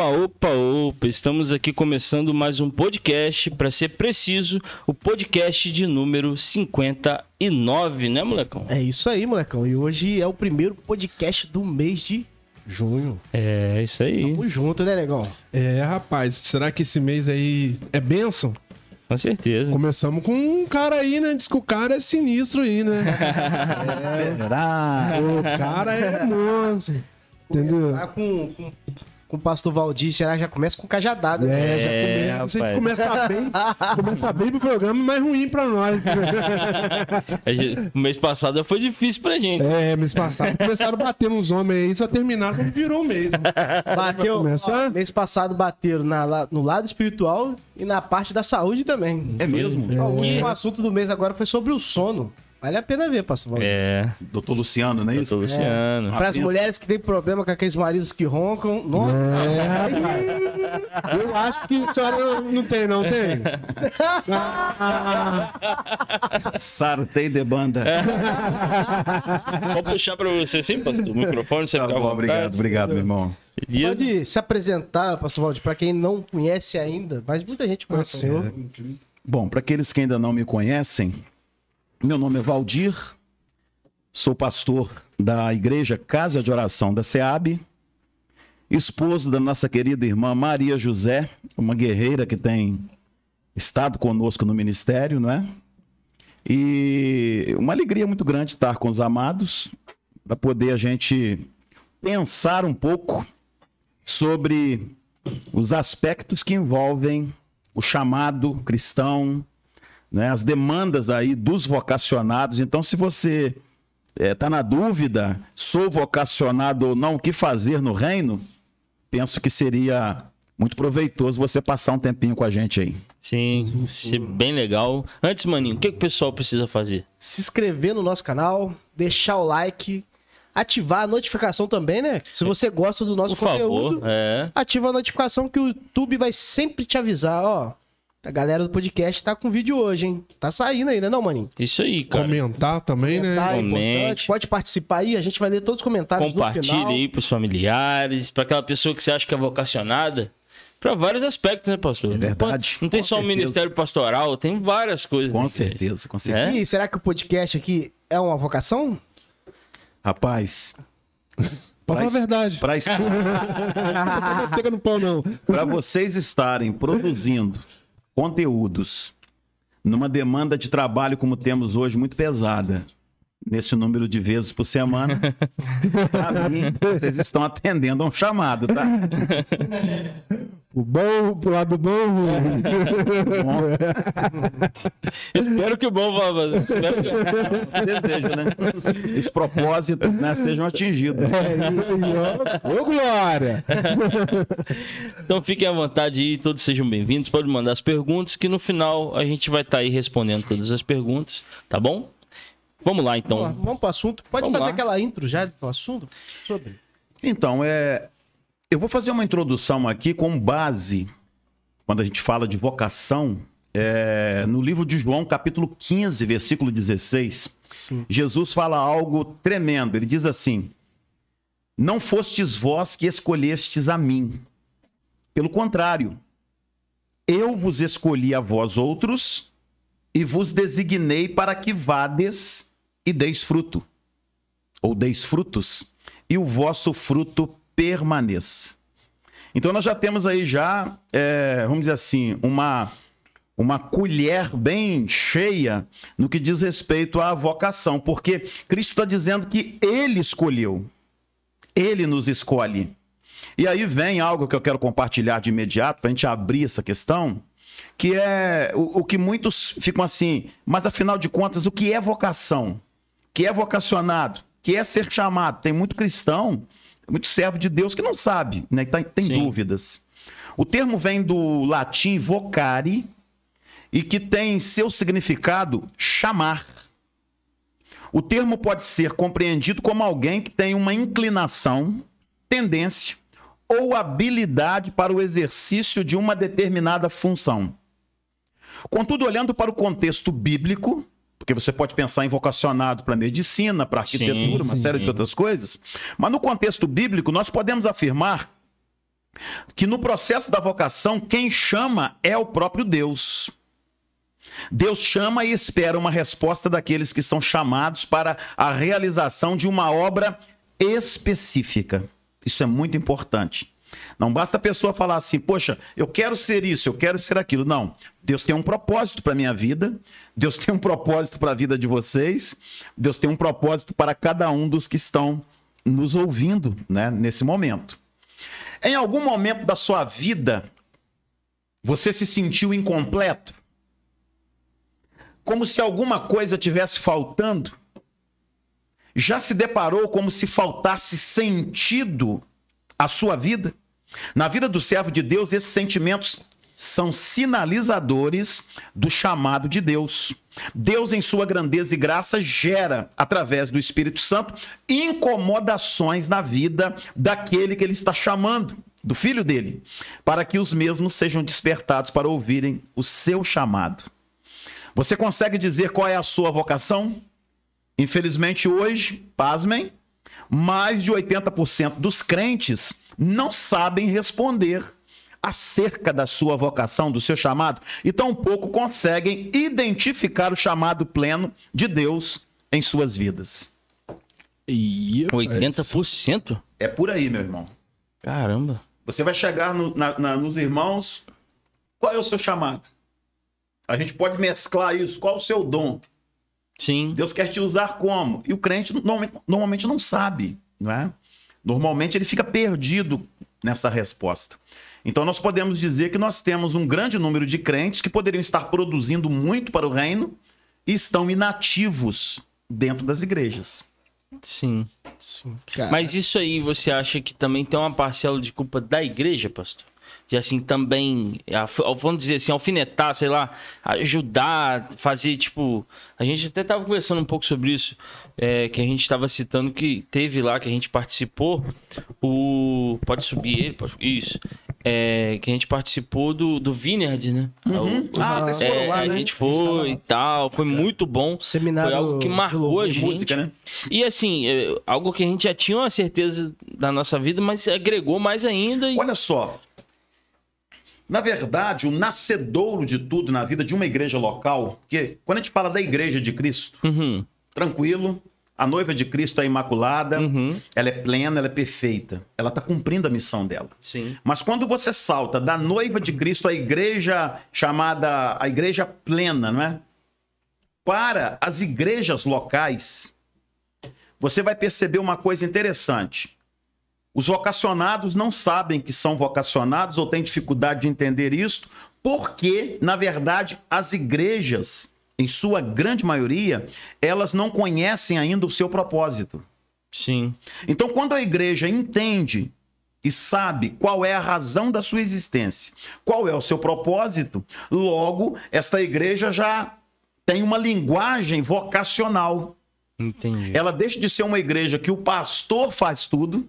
Opa, opa, opa! Estamos aqui começando mais um podcast, para ser preciso, o podcast de número 59, né, molecão? É isso aí, molecão. E hoje é o primeiro podcast do mês de junho. É, isso aí. Tamo junto, né, negão? É, rapaz, será que esse mês aí é benção? Com certeza. Começamos com um cara aí, né? Diz que o cara é sinistro aí, né? Será? o cara é monstro. Entendeu? Com, com, com o pastor Valdir, será que já começa com cajadada. né? É, já É, come... Você rapaz. começar bem, começar bem pro programa, mas ruim pra nós. né? Gente- O mês passado foi difícil pra gente. É, mês passado começaram a bater nos homens aí, só terminaram quando virou mês. Bateu, começar? ó, mês passado bateram na, no lado espiritual e na parte da saúde também. É mesmo? Ó, O último assunto do mês agora foi sobre o sono. Vale a pena ver, pastor Valdir. É, Doutor Luciano, não é isso? tô Luciano. Para as mulheres que têm problema com aqueles maridos que roncam. Nossa, Eu acho que a senhora não tem, não tem? Sartei de banda. Vou puxar pra você sim, pastor, o microfone, você Tá bom, obrigado, obrigado, meu irmão. Beleza? pode se apresentar, pastor Valdir, para quem não conhece ainda, mas muita gente conhece o senhor. Bom, para aqueles que ainda não me conhecem, meu nome é Valdir, sou pastor da Igreja Casa de Oração da SEAB, esposo da nossa querida irmã Maria José, uma guerreira que tem estado conosco no ministério, não é? E uma alegria muito grande estar com os amados, para poder a gente pensar um pouco sobre os aspectos que envolvem o chamado cristão, né, as demandas aí dos vocacionados. Então, se você está na dúvida, sou vocacionado ou não, o que fazer no reino, penso que seria muito proveitoso você passar um tempinho com a gente aí. Sim, ser bem legal. Antes, maninho, o que, que o pessoal precisa fazer? Se inscrever no nosso canal, deixar o like, ativar a notificação também, né? Se você gosta do nosso Por conteúdo, favor. É. ativa a notificação que o YouTube vai sempre te avisar, ó. A galera do podcast tá com vídeo hoje, hein? Tá saindo aí, né, não, maninho? Isso aí, cara. Comentar também, né? Tá Comente. importante. Pode participar aí, a gente vai ler todos os comentários Compartilhe aí pros familiares, pra aquela pessoa que você acha que é vocacionada. Pra vários aspectos, né, pastor? É verdade, Não tem com só o ministério pastoral, tem várias coisas. Com né, certeza, com certeza. É? E será que o podcast aqui é uma vocação? Rapaz, Pode falar a verdade. para Não pega no pau, não. Para vocês estarem produzindo conteúdos numa demanda de trabalho como temos hoje muito pesada, nesse número de vezes por semana, pra mim, vocês estão atendendo a um chamado, tá? O bom, pro lado bom. Espero que o bom vá. Espero que... Você deseja, né? Os propósitos né, sejam atingidos. É isso aí, ó. Ô, Glória! Então fiquem à vontade aí, todos sejam bem-vindos. Pode mandar as perguntas, que no final a gente vai estar aí respondendo todas as perguntas, tá bom? Vamos lá então. vamos pro assunto. Pode Vamos fazer lá. aquela intro já do assunto? Sobre. Então, é, eu vou fazer uma introdução aqui com base, quando a gente fala de vocação, é, no livro de João, capítulo 15, versículo 16. Jesus fala algo tremendo. Ele diz assim: Não fostes vós que escolhestes a mim. Pelo contrário, eu vos escolhi a vós outros e vos designei para que vades e deis fruto, ou deis frutos, e o vosso fruto permaneça. Então nós já temos aí já, é, vamos dizer assim, uma, uma colher bem cheia no que diz respeito à vocação, porque Cristo está dizendo que Ele escolheu, Ele nos escolhe. E aí vem algo que eu quero compartilhar de imediato, para a gente abrir essa questão, que é o, o que muitos ficam assim, mas afinal de contas, o que é vocação? Que é vocacionado? Que é ser chamado? Tem muito cristão, muito servo de Deus que não sabe, né? que tá- tem Sim. dúvidas. O termo vem do latim vocare e que tem seu significado chamar. O termo pode ser compreendido como alguém que tem uma inclinação, tendência ou habilidade para o exercício de uma determinada função. Contudo, olhando para o contexto bíblico, porque você pode pensar em vocacionado para medicina, para arquitetura, Sim, uma sim. série de outras coisas, mas no contexto bíblico nós podemos afirmar que no processo da vocação, quem chama é o próprio Deus. Deus chama e espera uma resposta daqueles que são chamados para a realização de uma obra específica. Isso é muito importante. Não basta a pessoa falar assim, poxa, eu quero ser isso, eu quero ser aquilo. Não. Deus tem um propósito para a minha vida, Deus tem um propósito para a vida de vocês, Deus tem um propósito para cada um dos que estão nos ouvindo né, nesse momento. Em algum momento da sua vida, você se sentiu incompleto? Como se alguma coisa tivesse faltando? Já se deparou como se faltasse sentido à sua vida? Na vida do servo de Deus, esses sentimentos são sinalizadores do chamado de Deus. Deus, em sua grandeza e graça, gera, através do Espírito Santo, incomodações na vida daquele que ele está chamando, do filho dele, para que os mesmos sejam despertados para ouvirem o seu chamado. Você consegue dizer qual é a sua vocação? Infelizmente, hoje, pasmem, mais de 80% dos crentes não sabem responder acerca da sua vocação, do seu chamado, e tampouco conseguem identificar o chamado pleno de Deus em suas vidas. E 80%? É por aí, meu irmão. Caramba. Você vai chegar no- na- na- nos irmãos, qual é o seu chamado? A gente pode mesclar isso, qual é o seu dom? Sim. Deus quer te usar como? E o crente normalmente, normalmente não sabe, não é? Normalmente ele fica perdido nessa resposta. Então nós podemos dizer que nós temos um grande número de crentes que poderiam estar produzindo muito para o reino e estão inativos dentro das igrejas. Sim. Cara, Mas isso aí você acha que também tem uma parcela de culpa da igreja, pastor? De assim também, vamos dizer assim, alfinetar, sei lá, ajudar, fazer tipo. A gente até tava conversando um pouco sobre isso, é, que a gente estava citando que teve lá, que a gente participou, o. Pode subir ele? Pode- Isso. É, que a gente participou do, do Vineyard, né? Ah, vocês foram É, lá, a né? gente foi e tal, foi muito bom. Seminário foi algo que marcou a gente. música, né? E assim, é, algo que a gente já tinha uma certeza da nossa vida, mas agregou mais ainda. E... Olha só. Na verdade, o nascedouro de tudo na vida de uma igreja local, porque quando a gente fala da igreja de Cristo, Uhum, tranquilo, a noiva de Cristo é imaculada, uhum, ela é plena, ela é perfeita, ela está cumprindo a missão dela. sim. Mas quando você salta da noiva de Cristo à igreja chamada a igreja plena, não é? Para as igrejas locais, você vai perceber uma coisa interessante. Os vocacionados não sabem que são vocacionados ou têm dificuldade de entender isso, porque, na verdade, as igrejas, em sua grande maioria, elas não conhecem ainda o seu propósito. Sim. Então, quando a igreja entende e sabe qual é a razão da sua existência, qual é o seu propósito, logo, esta igreja já tem uma linguagem vocacional. Entendi. Ela deixa de ser uma igreja que o pastor faz tudo,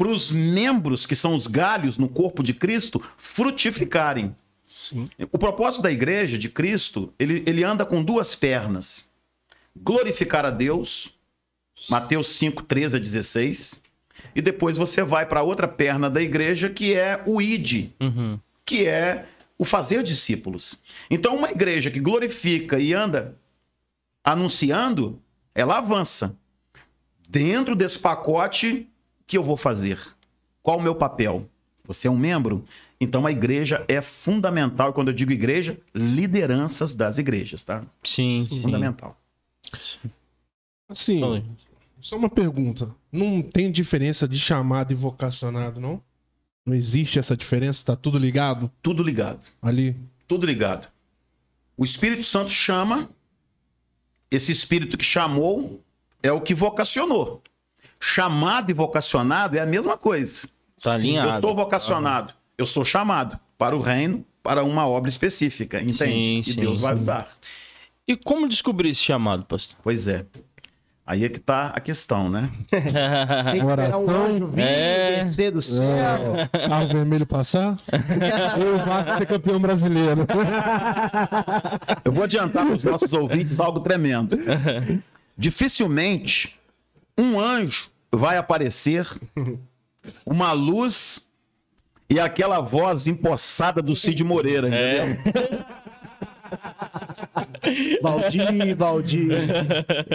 para os membros, que são os galhos no corpo de Cristo, frutificarem. Sim. O propósito da igreja de Cristo, ele, ele anda com duas pernas: glorificar a Deus, Mateus 5, 13 a 16, e depois você vai para outra perna da igreja, que é o id, Uhum. que é o fazer discípulos. Então, uma igreja que glorifica e anda anunciando, ela avança. Dentro desse pacote, que eu vou fazer? Qual o meu papel? Você é um membro? Então a igreja é fundamental. E Quando eu digo igreja, lideranças das igrejas, tá? Sim. sim. Fundamental. Assim, Fala aí. só uma pergunta. Não tem diferença de chamado e vocacionado, não? Não existe essa diferença? Tá tudo ligado Tudo ligado. ali? Tudo ligado. O Espírito Santo chama, esse Espírito que chamou é o que vocacionou. Chamado e vocacionado é a mesma coisa. Tá Eu alinhado. estou vocacionado, eu sou chamado para o reino, para uma obra específica, entende? Sim, e sim, Deus vai sim. usar. E como descobrir esse chamado, pastor? Pois é. Aí é que tá a questão, né? Tem que esperar um Oração. anjo vir, É. descer do céu. Carro vermelho passar? Ou o Vasco ser campeão brasileiro? Eu vou adiantar para os nossos ouvintes algo tremendo. Dificilmente um anjo vai aparecer, uma luz e aquela voz empossada do Cid Moreira, entendeu? Valdir, Valdir.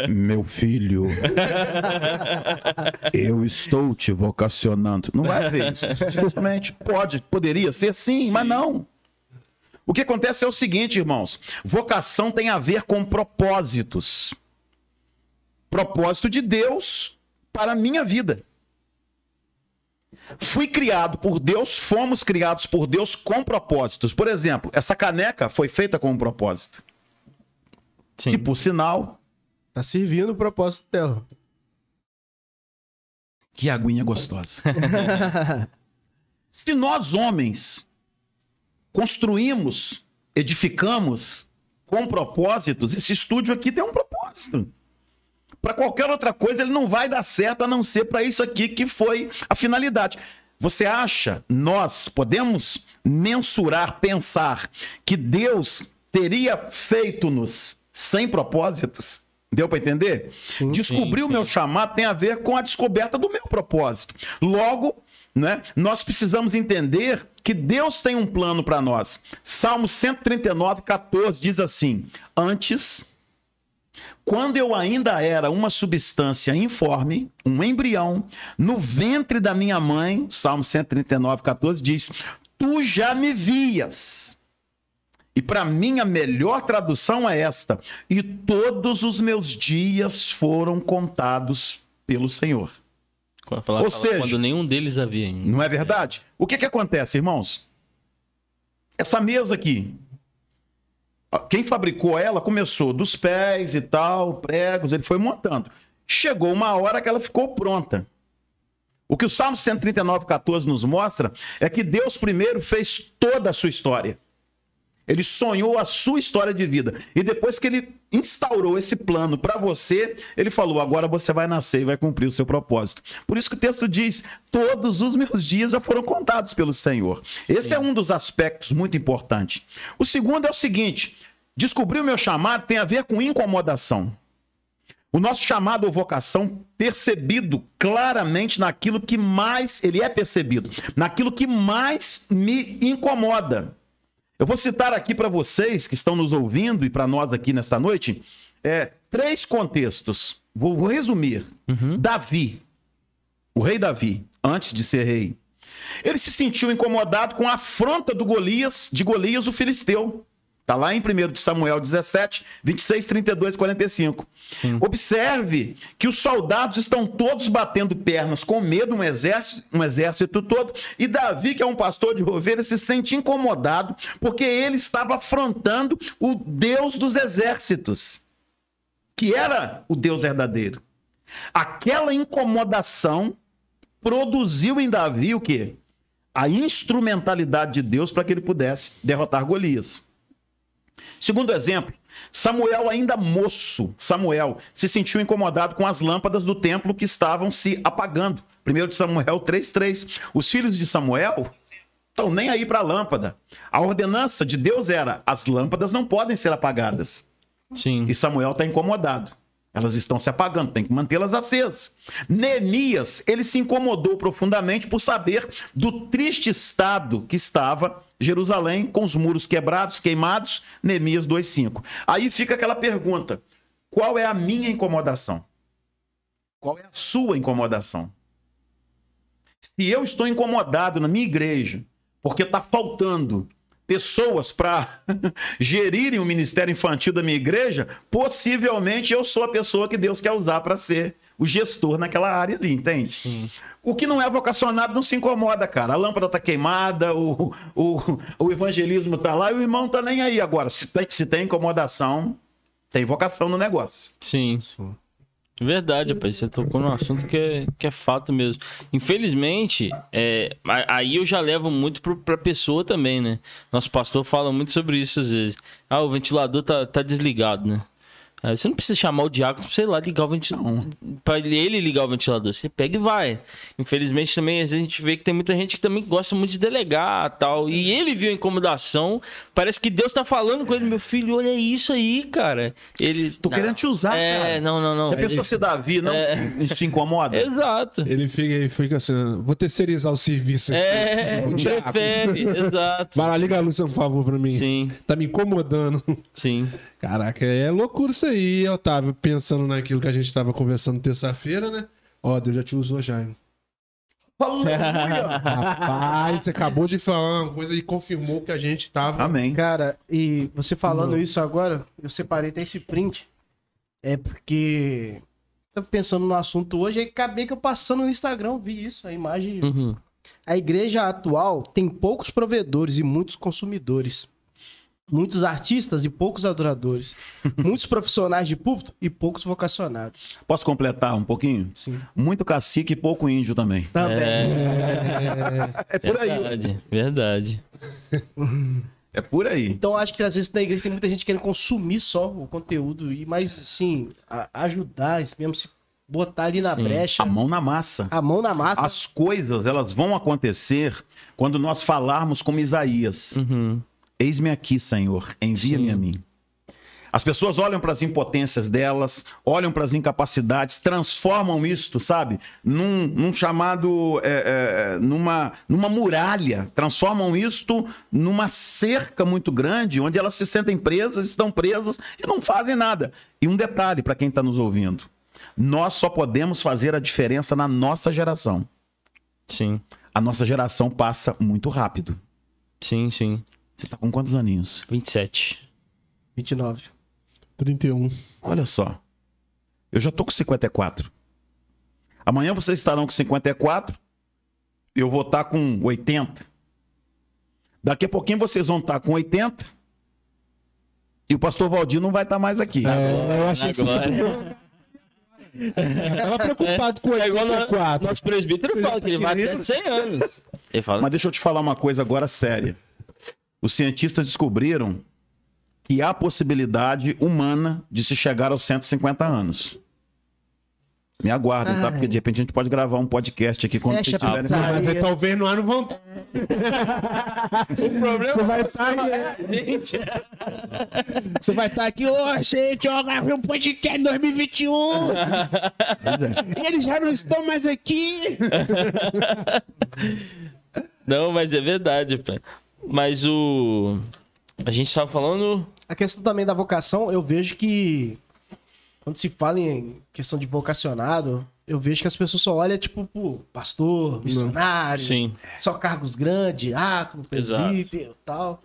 Meu filho, eu estou te vocacionando. Não vai haver isso. Simplesmente pode, poderia ser sim, mas não. O que acontece é o seguinte, irmãos: vocação tem a ver com propósitos. Propósito de Deus para a minha vida. Fui criado por Deus, fomos criados por Deus com propósitos. Por exemplo, essa caneca foi feita com um propósito. Sim. E por sinal, Tá servindo o propósito dela. que aguinha gostosa. Se nós, homens, construímos, edificamos com propósitos, esse estúdio aqui tem um propósito. Para qualquer outra coisa, ele não vai dar certo a não ser para isso aqui que foi a finalidade. Você acha, nós podemos mensurar, pensar que Deus teria feito-nos sem propósitos? Deu para entender? Sim. Descobrir o sim. meu chamado tem a ver com a descoberta do meu propósito. Logo, né, nós precisamos entender que Deus tem um plano para nós. Salmo 139, 14 diz assim: Antes, quando eu ainda era uma substância informe, um embrião, no ventre da minha mãe, Salmo 139, 14 diz: Tu já me vias. E para mim a melhor tradução é esta: E todos os meus dias foram contados pelo Senhor. Ou seja- quando nenhum deles havia ainda. Não é verdade? O que que acontece, irmãos? Essa mesa aqui, quem fabricou ela começou dos pés e tal, pregos, ele foi montando. Chegou uma hora que ela ficou pronta. O que o Salmo 139, 14 nos mostra é que Deus primeiro fez toda a sua história. Ele sonhou a sua história de vida. E depois que ele instaurou esse plano para você, ele falou: agora você vai nascer e vai cumprir o seu propósito. Por isso que o texto diz: todos os meus dias já foram contados pelo Senhor. Esse é um dos aspectos muito importantes. O segundo é o seguinte: descobrir o meu chamado tem a ver com incomodação. O nosso chamado ou vocação percebido claramente naquilo que mais ele é percebido, naquilo que mais me incomoda. Eu vou citar aqui para vocês que estão nos ouvindo e para nós aqui nesta noite é, três contextos. Vou, vou resumir. Davi, o rei Davi, antes de ser rei, ele se sentiu incomodado com a afronta do Golias, de Golias, o filisteu. Está lá em 1 de Samuel 17, 26, 32, 45. Sim. Observe que os soldados estão todos batendo pernas com medo, um exército, um exército todo, e Davi, que é um pastor de ovelhas, se sente incomodado porque ele estava afrontando o Deus dos exércitos, que era o Deus verdadeiro. Aquela incomodação produziu em Davi o quê? A instrumentalidade de Deus para que ele pudesse derrotar Golias. Segundo exemplo, Samuel, ainda moço, Samuel se sentiu incomodado com as lâmpadas do templo que estavam se apagando. 1 de Samuel 3,3. Os filhos de Samuel estão nem aí para a lâmpada. A ordenança de Deus era: as lâmpadas não podem ser apagadas. Sim. E Samuel está incomodado. Elas estão se apagando, tem que mantê-las acesas. Neemias, ele se incomodou profundamente por saber do triste estado que estava Jerusalém, com os muros quebrados, queimados. Neemias 2,5. Aí fica aquela pergunta: qual é a minha incomodação? Qual é a sua incomodação? Se eu estou incomodado na minha igreja, porque está faltando pessoas para gerirem o ministério infantil da minha igreja, possivelmente eu sou a pessoa que Deus quer usar para ser o gestor naquela área ali, entende? O que não é vocacionado não se incomoda, cara. A lâmpada tá queimada, o, o, o evangelismo tá lá e o irmão tá nem aí. Agora, se tem, se tem incomodação, tem vocação no negócio. Sim. Verdade, rapaz. Você tocou num assunto que é, que é fato mesmo. Infelizmente, é, aí eu já levo muito pro, pra pessoa também, né? Nosso pastor fala muito sobre isso às vezes. Ah, o ventilador tá, tá desligado, né? Aí Você não precisa chamar o diácono pra, sei lá, ligar o ventilador. Pra ele ligar o ventilador. Você pega e vai. Infelizmente também, às vezes a gente vê que tem muita gente que também gosta muito de delegar tal. E ele viu a incomodação. Parece que Deus tá falando com ele, meu filho, olha isso aí, cara. Ele. Tô Não. querendo te usar, É, cara. não, não, não. Já pensou se Davi não isso te incomoda? Exato. Ele fica, ele fica assim, vou terceirizar o serviço aqui. É, O diabo. prefere, exato. Vai lá, liga a luz, por favor, pra mim. Sim, Tá me incomodando. sim. Caraca, é loucura isso aí, Otávio. Pensando naquilo que a gente tava conversando terça-feira, né? Ó, Deus já te usou já. hein? Rapaz, você acabou de falar uma coisa e confirmou que a gente tava. Amém. Cara, e você falando isso agora, eu separei até esse print. É porque. Tava pensando no assunto hoje, aí acabei que eu passando no Instagram, vi isso, a imagem. Uhum. A igreja atual tem poucos provedores e muitos consumidores. Muitos artistas e poucos adoradores. muitos profissionais de púlpito e poucos vocacionados. Posso completar um pouquinho? Sim. Muito cacique e pouco índio também. Também. É por aí. Verdade, verdade. É por aí. Então acho que às vezes na igreja tem muita gente querendo consumir só o conteúdo e mais assim, ajudar, mesmo se botar ali na Sim. brecha, A mão na massa. a mão na massa. As coisas, elas vão acontecer quando nós falarmos como Isaías. Uhum. Eis-me aqui, Senhor, envia-me a mim. As pessoas olham para as impotências delas, olham para as incapacidades, transformam isto, sabe, num, num chamado, é, é, numa, numa muralha, transformam isto numa cerca muito grande, onde elas se sentem presas, estão presas e não fazem nada. E um detalhe para quem está nos ouvindo: nós só podemos fazer a diferença na nossa geração. Sim, A nossa geração passa muito rápido. sim, sim. Você tá com quantos aninhos? 27. 29. 31. Olha só. Eu já tô com 54. Amanhã vocês estarão com 54. Eu vou estar com 80. Daqui a pouquinho vocês vão estar com 80. E o pastor Valdir não vai estar mais aqui. É, eu achei que Agora. tava preocupado com É igual no, 84. nosso presbítero fala que ele vai até 100 anos. Ele fala, Mas deixa eu te falar uma coisa agora séria. Os cientistas descobriram que há possibilidade humana de se chegar aos 150 anos. Me aguardem, tá? Porque de repente a gente pode gravar um podcast aqui quando Fecha vocês tiverem. talvez no ano vão. o problema vai estar gente. Você vai estar aqui, ô, gente, ó, gravei um podcast em 2021. Eles já não estão mais aqui. Não, mas é verdade, pai. Mas o. A gente tava falando. A questão também da vocação, eu vejo que quando se fala em questão de vocacionado, eu vejo que as pessoas só olham, tipo, pro pastor, missionário, Sim. só cargos grandes, diácono, presbítero e tal.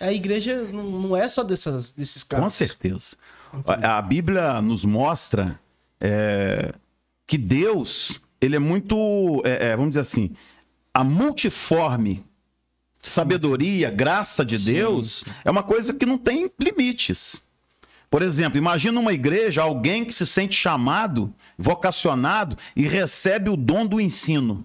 A igreja não é só dessas, desses Com cargos. certeza. A, a Bíblia nos mostra é, que Deus, ele é muito, é, é, vamos dizer assim, a multiforme sabedoria, graça de Deus é uma coisa que não tem limites. Por exemplo, imagina uma igreja, alguém que se sente chamado, vocacionado e recebe o dom do ensino.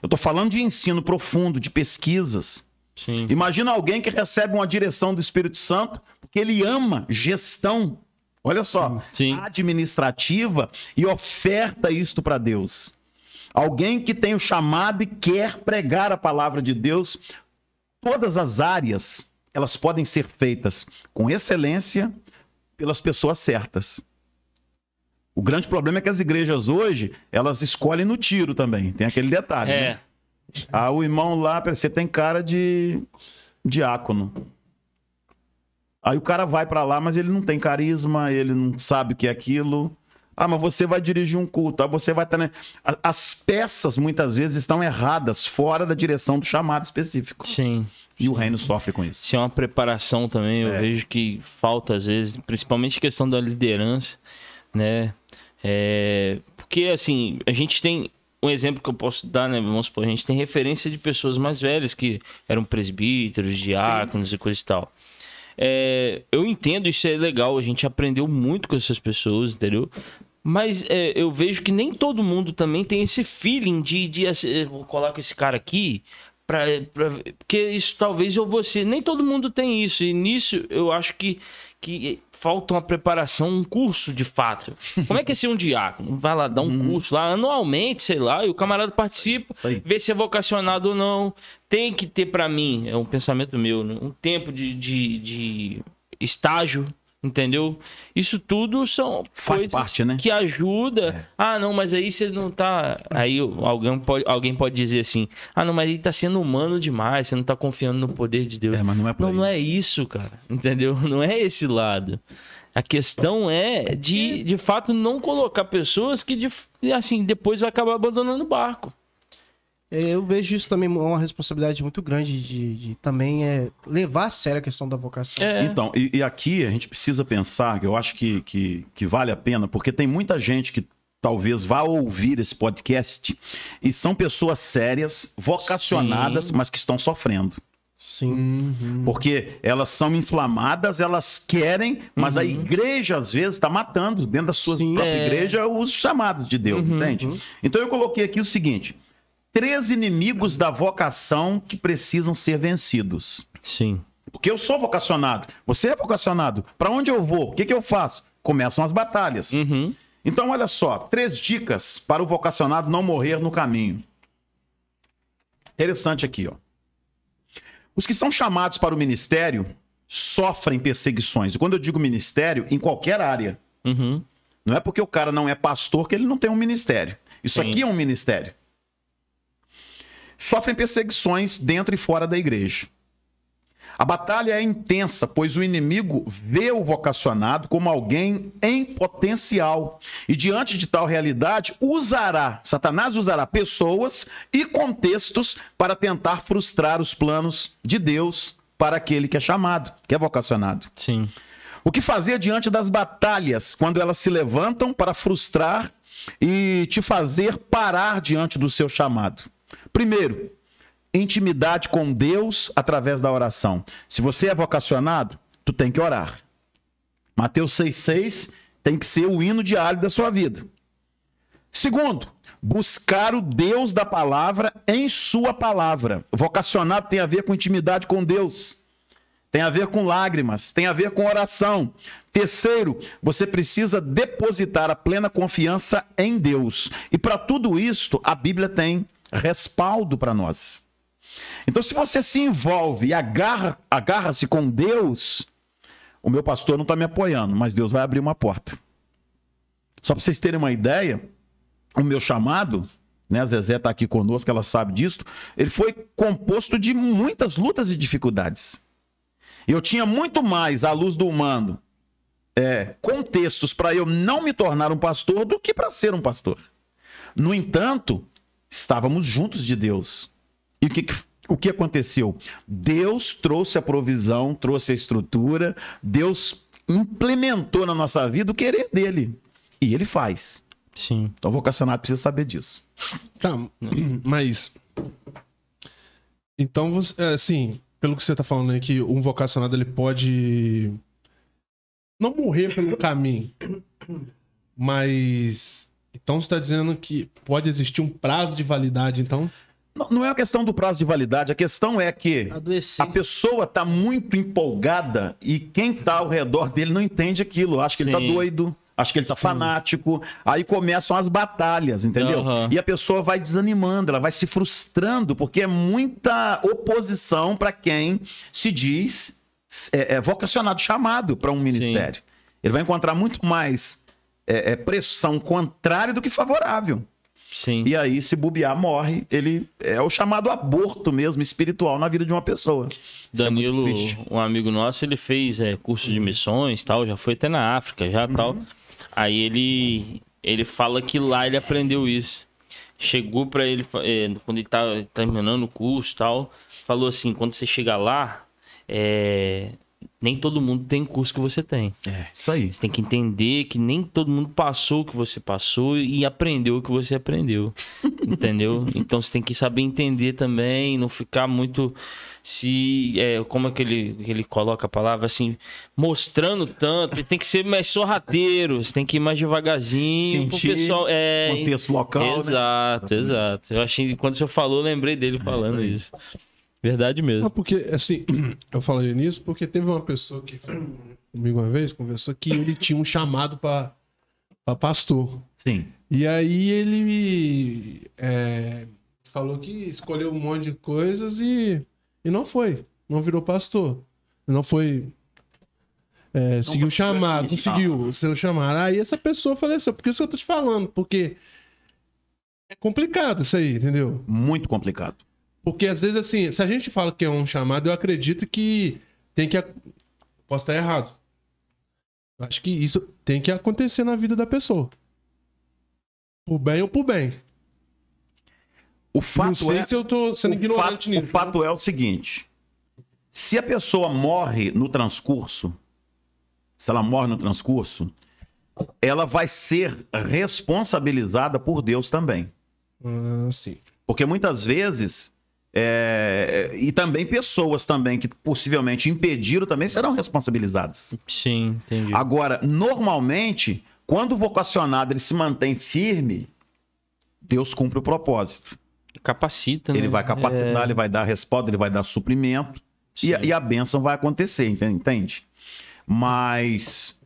Eu estou falando de ensino profundo, de pesquisas. Sim. Imagina alguém que recebe uma direção do Espírito Santo porque ele ama gestão. Olha só, Sim. administrativa e oferta isto para Deus. Alguém que tem o chamado e quer pregar a palavra de Deus. Todas as áreas, elas podem ser feitas com excelência pelas pessoas certas. O grande problema é que as igrejas hoje, elas escolhem no tiro também. Tem aquele detalhe. né? É. Ah, o irmão lá, você tem cara de diácono. Aí o cara vai pra lá, mas ele não tem carisma, ele não sabe o que é aquilo. Ah, mas você vai dirigir um culto, ah, você vai estar. né? A- As peças muitas vezes estão erradas, fora da direção do chamado específico. Sim. E o reino sofre com isso. Isso é uma preparação também, eu É. vejo que falta às vezes, principalmente a questão da liderança, né? É, porque assim, a gente tem um exemplo que eu posso dar, né? Vamos supor, a gente tem referência de pessoas mais velhas que eram presbíteros, diáconos e coisa e tal. É, eu entendo isso é legal, a gente aprendeu muito com essas pessoas, entendeu? Mas é, eu vejo que nem todo mundo também tem esse feeling de, de assim, vou colar com esse cara aqui Pra, pra- porque isso talvez eu vou ser. Nem todo mundo tem isso. E nisso eu acho que, que falta uma preparação, um curso de fato. Como é que é ser um diácono? Vai lá dar um curso lá anualmente, sei lá, e o camarada participa, vê se é vocacionado ou não. Tem que ter pra mim, é um pensamento meu, né? um tempo de, de, de estágio. Entendeu? Isso tudo são Faz coisas parte, né? que ajuda. Ah, não, mas aí você não tá. Aí alguém pode, alguém pode dizer assim: ah, não, mas ele tá sendo humano demais, você não tá confiando no poder de Deus. É, mas não é por Não, aí. não é isso, cara. Entendeu? Não é esse lado. A questão é de, de fato, não colocar pessoas que, de, assim, depois vai acabar abandonando o barco. Eu vejo isso também uma responsabilidade muito grande de, de também é levar a sério a questão da vocação. É. Então, e, e aqui a gente precisa pensar, que eu acho que, que, que vale a pena, porque tem muita gente que talvez vá ouvir esse podcast e são pessoas sérias, vocacionadas, Sim. mas que estão sofrendo. Sim. Porque elas são inflamadas, elas querem, mas a igreja às vezes está matando dentro da sua Sim. própria É. igreja os chamados de Deus, entende? Então eu coloquei aqui o seguinte: três inimigos da vocação que precisam ser vencidos. Sim. Porque eu sou vocacionado. Você é vocacionado. Para onde eu vou? O que, que eu faço? Começam as batalhas. Uhum. Então, olha só: três dicas para o vocacionado não morrer no caminho. Interessante aqui, ó. Os que são chamados para o ministério sofrem perseguições. E quando eu digo ministério, em qualquer área. Uhum. Não é porque o cara não é pastor que ele não tem um ministério. Isso Sim. aqui é um ministério. Sofrem perseguições dentro e fora da igreja. A batalha é intensa, pois o inimigo vê o vocacionado como alguém em potencial. E diante de tal realidade, usará, Satanás usará pessoas e contextos para tentar frustrar os planos de Deus para aquele que é chamado, que é vocacionado. Sim. O que fazer diante das batalhas, quando elas se levantam para frustrar e te fazer parar diante do seu chamado? Primeiro, intimidade com Deus através da oração. Se você é vocacionado, tu tem que orar. Mateus 6,6 tem que ser o hino diário da sua vida. Segundo, buscar o Deus da palavra em sua palavra. Vocacionado tem a ver com intimidade com Deus tem a ver com lágrimas, tem a ver com oração. Terceiro, você precisa depositar a plena confiança em Deus. E para tudo isto, a Bíblia tem respaldo para nós. Então, se você se envolve e agarra, agarra-se com Deus, o meu pastor não está me apoiando, mas Deus vai abrir uma porta. Só para vocês terem uma ideia, o meu chamado, né, a Zezé está aqui conosco, ela sabe disso, ele foi composto de muitas lutas e dificuldades. Eu tinha muito mais, à luz do humano, é, contextos para eu não me tornar um pastor do que para ser um pastor. No entanto, estávamos juntos de Deus. E o que, o que aconteceu? Deus trouxe a provisão, trouxe a estrutura, Deus implementou na nossa vida o querer dele. E ele faz. Sim. Então o vocacionado precisa saber disso. Tá, mas. Então, você, é, assim, pelo que você tá falando aí, que um vocacionado ele pode não morrer pelo caminho, mas. Então você tá dizendo que pode existir um prazo de validade, então? Não, não é a questão do prazo de validade, a questão é que Adoecer. a pessoa está muito empolgada e quem está ao redor dele não entende aquilo. Acha que ele Sim. está doido, acha que ele está fanático. Aí começam as batalhas, entendeu? Aham. E a pessoa vai desanimando, ela vai se frustrando, porque é muita oposição para quem se diz é, é vocacionado, chamado para um ministério. Ele vai encontrar muito mais é, é, pressão contrária do que favorável. Sim. E aí, se bobear, morre. Ele é o chamado aborto mesmo, espiritual, na vida de uma pessoa. É Danilo, triste. um amigo nosso, ele fez é, curso de missões tal, já foi até na África, já tal. Aí ele, ele fala que lá ele aprendeu isso. Chegou pra ele, é, quando ele tá terminando o curso tal, falou assim, quando você chegar lá, é, nem todo mundo tem o curso que você tem. É, isso aí. Você tem que entender que nem todo mundo passou o que você passou e aprendeu o que você aprendeu. entendeu? Então você tem que saber entender também, não ficar muito se. É, como é que ele, que ele coloca a palavra assim? Mostrando tanto. Tem que ser mais sorrateiro, você tem que ir mais devagarzinho. pro Sentir pessoal, é, contexto local, né? Exato, exato. Eu achei, quando você falou, lembrei dele falando isso. Verdade mesmo. Ah, porque, assim, eu falei nisso porque teve uma pessoa que foi comigo uma vez, conversou, que ele tinha um chamado pra pra pastor. Sim. E aí ele é, falou que escolheu um monte de coisas e, e não foi. Não virou pastor. Não foi. É, seguiu o chamado, não seguiu o seu chamado. Aí essa pessoa faleceu. Por isso que eu tô te falando, porque é complicado isso aí, entendeu? Muito complicado. Porque às vezes, assim, se a gente fala que é um chamado, eu acredito que tem que. Posso estar errado. Acho que isso tem que acontecer na vida da pessoa. Por bem ou por bem. O Não fato sei é. se eu tô sendo o ignorante fato, nisso. o fato é o seguinte: se a pessoa morre no transcurso, se ela morre no transcurso, ela vai ser responsabilizada por Deus também. Ah, sim. Porque muitas vezes. É, e também pessoas também que possivelmente impediram também serão responsabilizadas. Sim, entendi. Agora, normalmente, quando o vocacionado ele se mantém firme, Deus cumpre o propósito. Capacita, né? Ele vai capacitar, ele vai dar resposta, ele vai dar suprimento. E, Sim. e a bênção vai acontecer, enten- entende? Mas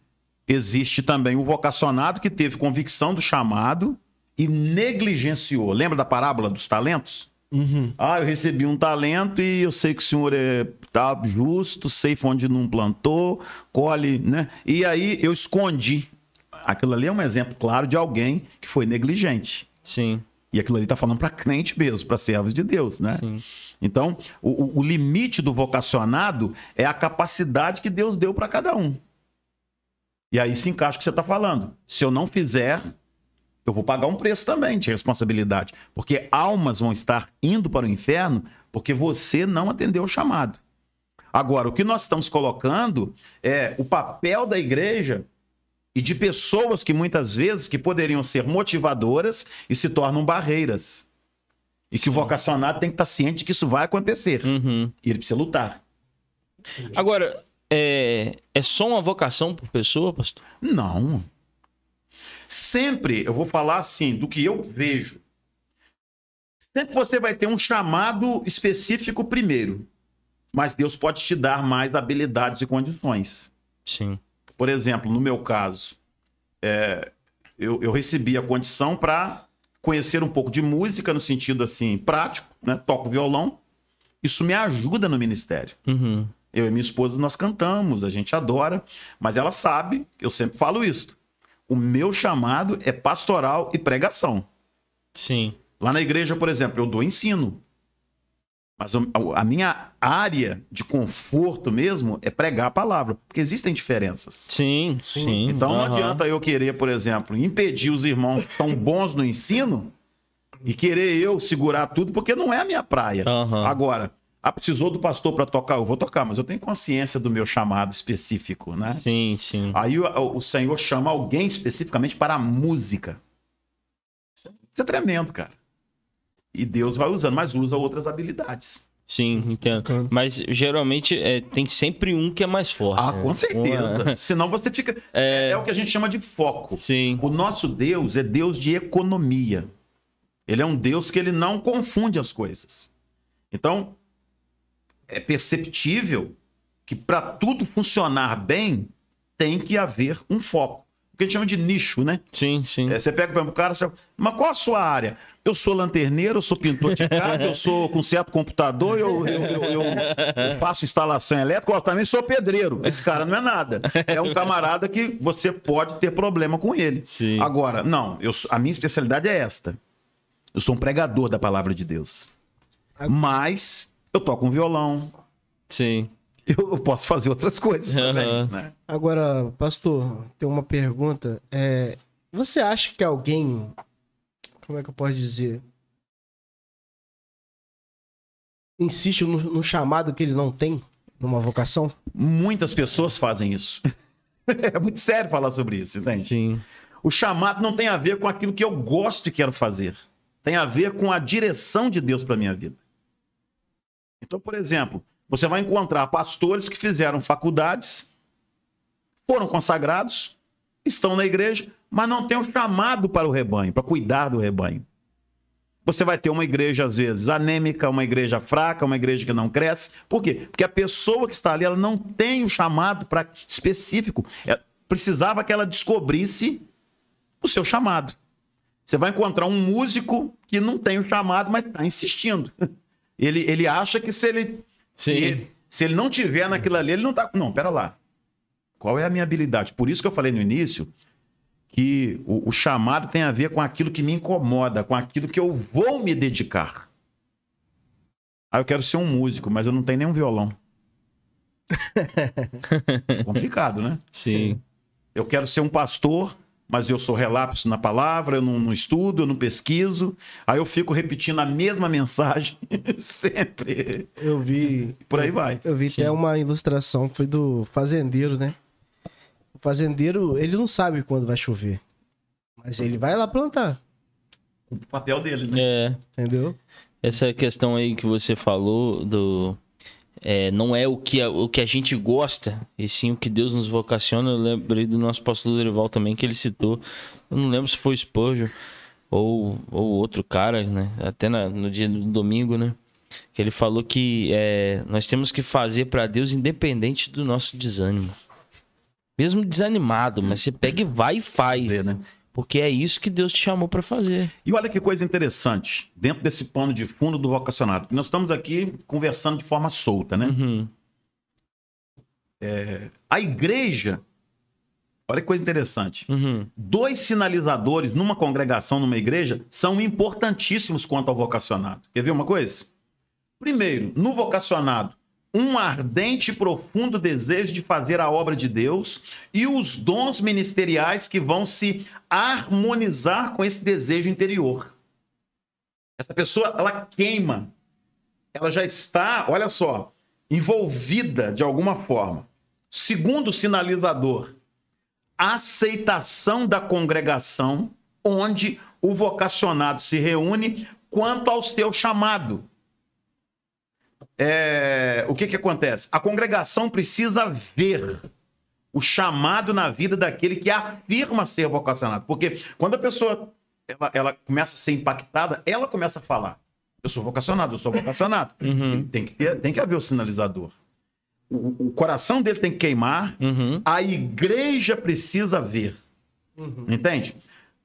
existe também o vocacionado que teve convicção do chamado e negligenciou. Lembra da parábola dos talentos? Uhum. Ah, eu recebi um talento e eu sei que o senhor é tá justo, sei onde não plantou, colhe, né? E aí eu escondi. Aquilo ali é um exemplo claro de alguém que foi negligente. Sim, E aquilo ali tá falando para crente mesmo, para servos de Deus, né? sim. Então, o, o- limite do vocacionado é a capacidade que Deus deu para cada um. E aí se encaixa o que você está falando. Se eu não fizer, eu vou pagar um preço também de responsabilidade. Porque almas vão estar indo para o inferno porque você não atendeu o chamado. Agora, o que nós estamos colocando é o papel da igreja e de pessoas que muitas vezes que poderiam ser motivadoras e se tornam barreiras. E que o vocacionado tem que estar ciente de que isso vai acontecer. Uhum. E ele precisa lutar. Agora, é, é só uma vocação por pessoa, pastor? Não. Sempre, eu vou falar assim, do que eu vejo. Sempre você vai ter um chamado específico primeiro. Mas Deus pode te dar mais habilidades e condições. Sim. Por exemplo, no meu caso, é, eu, eu recebi a condição para conhecer um pouco de música no sentido assim prático, né? Toco violão. Isso me ajuda no ministério. Uhum. Eu e minha esposa nós cantamos, a gente adora, mas ela sabe, eu sempre falo isso. O meu chamado é pastoral e pregação. Sim. Lá na igreja, por exemplo, eu dou ensino. Mas a minha área de conforto mesmo é pregar a palavra, porque existem diferenças. Sim, sim. Então não Aham. adianta eu querer, por exemplo, impedir os irmãos que são bons no ensino e querer eu segurar tudo, porque não é a minha praia. Aham. Agora, ah, precisou do pastor para tocar? Eu vou tocar, mas eu tenho consciência do meu chamado específico, né? Sim, sim. Aí o, o Senhor chama alguém especificamente para a música. Isso é tremendo, cara. E Deus vai usando, mas usa outras habilidades. Sim, entendo. Mas geralmente é, tem sempre um que é mais forte. Ah, né? com certeza. Uma- Senão você fica. É... o que a gente chama de foco. Sim. O nosso Deus é Deus de economia. Ele é um Deus que ele não confunde as coisas. Então, é perceptível que para tudo funcionar bem, tem que haver um foco. O que a gente chama de nicho, né? Sim, sim. É, você pega para o cara, você... mas qual a sua área? Eu sou lanterneiro, eu sou pintor de casa, eu sou com certo computador, eu, eu- eu- eu- eu faço instalação elétrica, eu também sou pedreiro. Esse cara não é nada. É um camarada que você pode ter problema com ele. Sim. Agora, não, eu, sou- a minha especialidade é esta. Eu sou um pregador da palavra de Deus. Mas eu toco um violão, Sim. eu, eu posso fazer outras coisas também. Aham. né? Agora, pastor, tem uma pergunta. É, você acha que alguém. Como é que eu posso dizer? Insiste no, no chamado que ele não tem? Numa vocação? Muitas pessoas fazem isso. é muito sério falar sobre isso, entende? Sim. O chamado não tem a ver com aquilo que eu gosto e quero fazer. Tem a ver com a direção de Deus para minha vida. Então, por exemplo, você vai encontrar pastores que fizeram faculdades, foram consagrados, estão na igreja, mas não têm o chamado para o rebanho, para cuidar do rebanho. Você vai ter uma igreja, às vezes, anêmica, uma igreja fraca, uma igreja que não cresce. Por quê? Porque a pessoa que está ali, ela não tem o chamado para específico. É, precisava que ela descobrisse o seu chamado. Você vai encontrar um músico que não tem o chamado, mas está insistindo. Ele, ele acha que se ele, se, se ele não tiver naquilo ali, ele não está. Não, pera lá. Qual é a minha habilidade? Por isso que eu falei no início que o, o, chamado tem a ver com aquilo que me incomoda, com aquilo que eu vou me dedicar. Ah, eu quero ser um músico, mas eu não tenho nenhum violão. Complicado, né? Sim. Eu quero ser um pastor, mas eu sou relapso na palavra, eu não, não, estudo, eu não pesquiso. Aí eu fico repetindo a mesma mensagem sempre. Eu vi. Por aí vai. Eu vi Sim. até uma ilustração, foi do fazendeiro, né? O fazendeiro, ele não sabe quando vai chover. Mas ele vai lá plantar. O papel dele, né? É. Entendeu? Essa questão aí que você falou do é, não é o que, a, o que a gente gosta, e sim o que Deus nos vocaciona. Eu lembrei do nosso pastor Dorival também, que ele citou. Eu não lembro se foi Spurgeon ou, ou outro cara, né? Até na, no dia do domingo, né? Que ele falou que é, nós temos que fazer para Deus independente do nosso desânimo. Mesmo desanimado, mas você pega e vai e faz. Né? Porque é isso que Deus te chamou para fazer. E olha que coisa interessante, dentro desse pano de fundo do vocacionado. Nós estamos aqui conversando de forma solta, né? Uhum. É, a igreja, olha que coisa interessante. Uhum. Dois sinalizadores numa congregação, numa igreja, são importantíssimos quanto ao vocacionado. Quer ver uma coisa? Primeiro, no vocacionado, um ardente e profundo desejo de fazer a obra de Deus e os dons ministeriais que vão se harmonizar com esse desejo interior. Essa pessoa, ela queima. Ela já está, olha só, envolvida de alguma forma. Segundo sinalizador, aceitação da congregação onde o vocacionado se reúne quanto ao seu chamado é, o que, que acontece? A congregação precisa ver o chamado na vida daquele que afirma ser vocacionado. Porque quando a pessoa ela, ela começa a ser impactada, ela começa a falar: Eu sou vocacionado, eu sou vocacionado. Uhum. Tem, que ter, tem que haver o sinalizador. O, o coração dele tem que queimar, uhum. a igreja precisa ver. Uhum. Entende?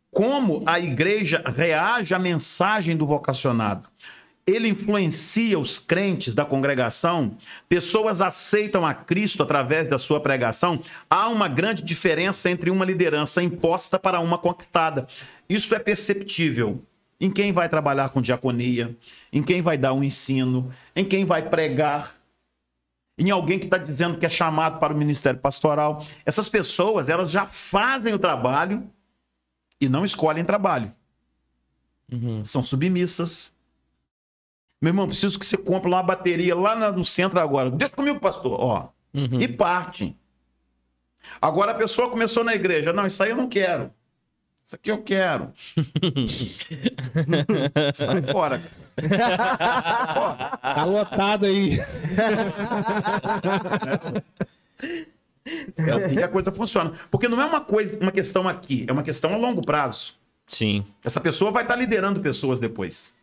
Como a igreja reage à mensagem do vocacionado ele influencia os crentes da congregação, pessoas aceitam a Cristo através da sua pregação, há uma grande diferença entre uma liderança imposta para uma conquistada. Isso é perceptível em quem vai trabalhar com diaconia, em quem vai dar um ensino, em quem vai pregar, em alguém que está dizendo que é chamado para o ministério pastoral. Essas pessoas, elas já fazem o trabalho e não escolhem trabalho. Uhum. São submissas, meu irmão, preciso que você compre uma bateria lá no centro agora. Deixa comigo, pastor. Ó. Uhum. E parte. Agora a pessoa começou na igreja. Não, isso aí eu não quero. Isso aqui eu quero. Sai fora. Tá lotado aí. É assim que a coisa funciona. Porque não é uma coisa, uma questão aqui, é uma questão a longo prazo. Sim. Essa pessoa vai estar liderando pessoas depois.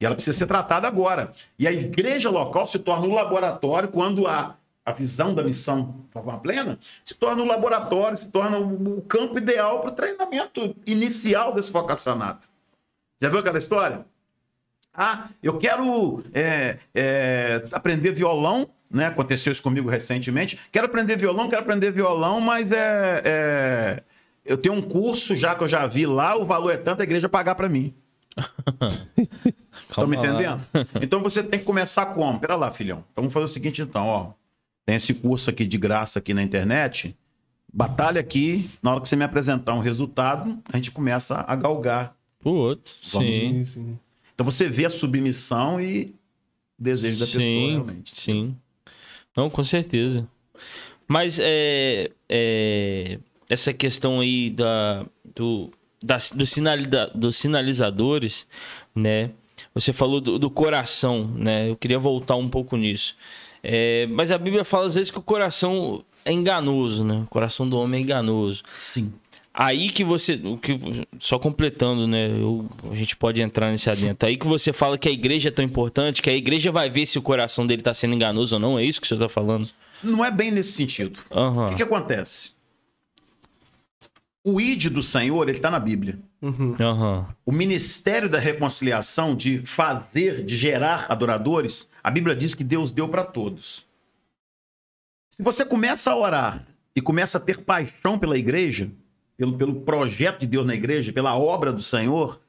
E ela precisa ser tratada agora. E a igreja local se torna um laboratório quando a, a visão da missão de forma plena se torna um laboratório, se torna o, campo ideal para o treinamento inicial desse vocacionado. Já viu aquela história? Ah, eu quero é, é, aprender violão, né? Aconteceu isso comigo recentemente. Quero aprender violão, quero aprender violão, mas é, é eu tenho um curso já que eu já vi lá, o valor é tanto, a igreja pagar para mim. Estão me entendendo? Então você tem que começar como? Pera lá, filhão. Então vamos fazer o seguinte então, ó. Tem esse curso aqui de graça aqui na internet. Batalha aqui, na hora que você me apresentar um resultado, a gente começa a galgar. O outro. Vamos sim. sim. Então você vê a submissão e desejo da sim, pessoa realmente. Sim. Não, com certeza. Mas é, é, essa questão aí da, do, das, do sinalida, dos sinalizadores, né? Você falou do, do coração, né? Eu queria voltar um pouco nisso. É, mas a Bíblia fala às vezes que o coração é enganoso, né? O coração do homem é enganoso. Sim. Aí que você. O que, só completando, né? Eu- a gente pode entrar nesse adentro. Aí que você fala que a igreja é tão importante, que a igreja vai ver se o coração dele tá sendo enganoso ou não. É isso que você tá falando? Não é bem nesse sentido. O Aham. que, que acontece? O id do Senhor, ele está na Bíblia. Aham. O ministério da reconciliação, de fazer, de gerar adoradores, a Bíblia diz que Deus deu para todos. Se você começa a orar e começa a ter paixão pela igreja, pelo, pelo projeto de Deus na igreja, pela obra do Senhor,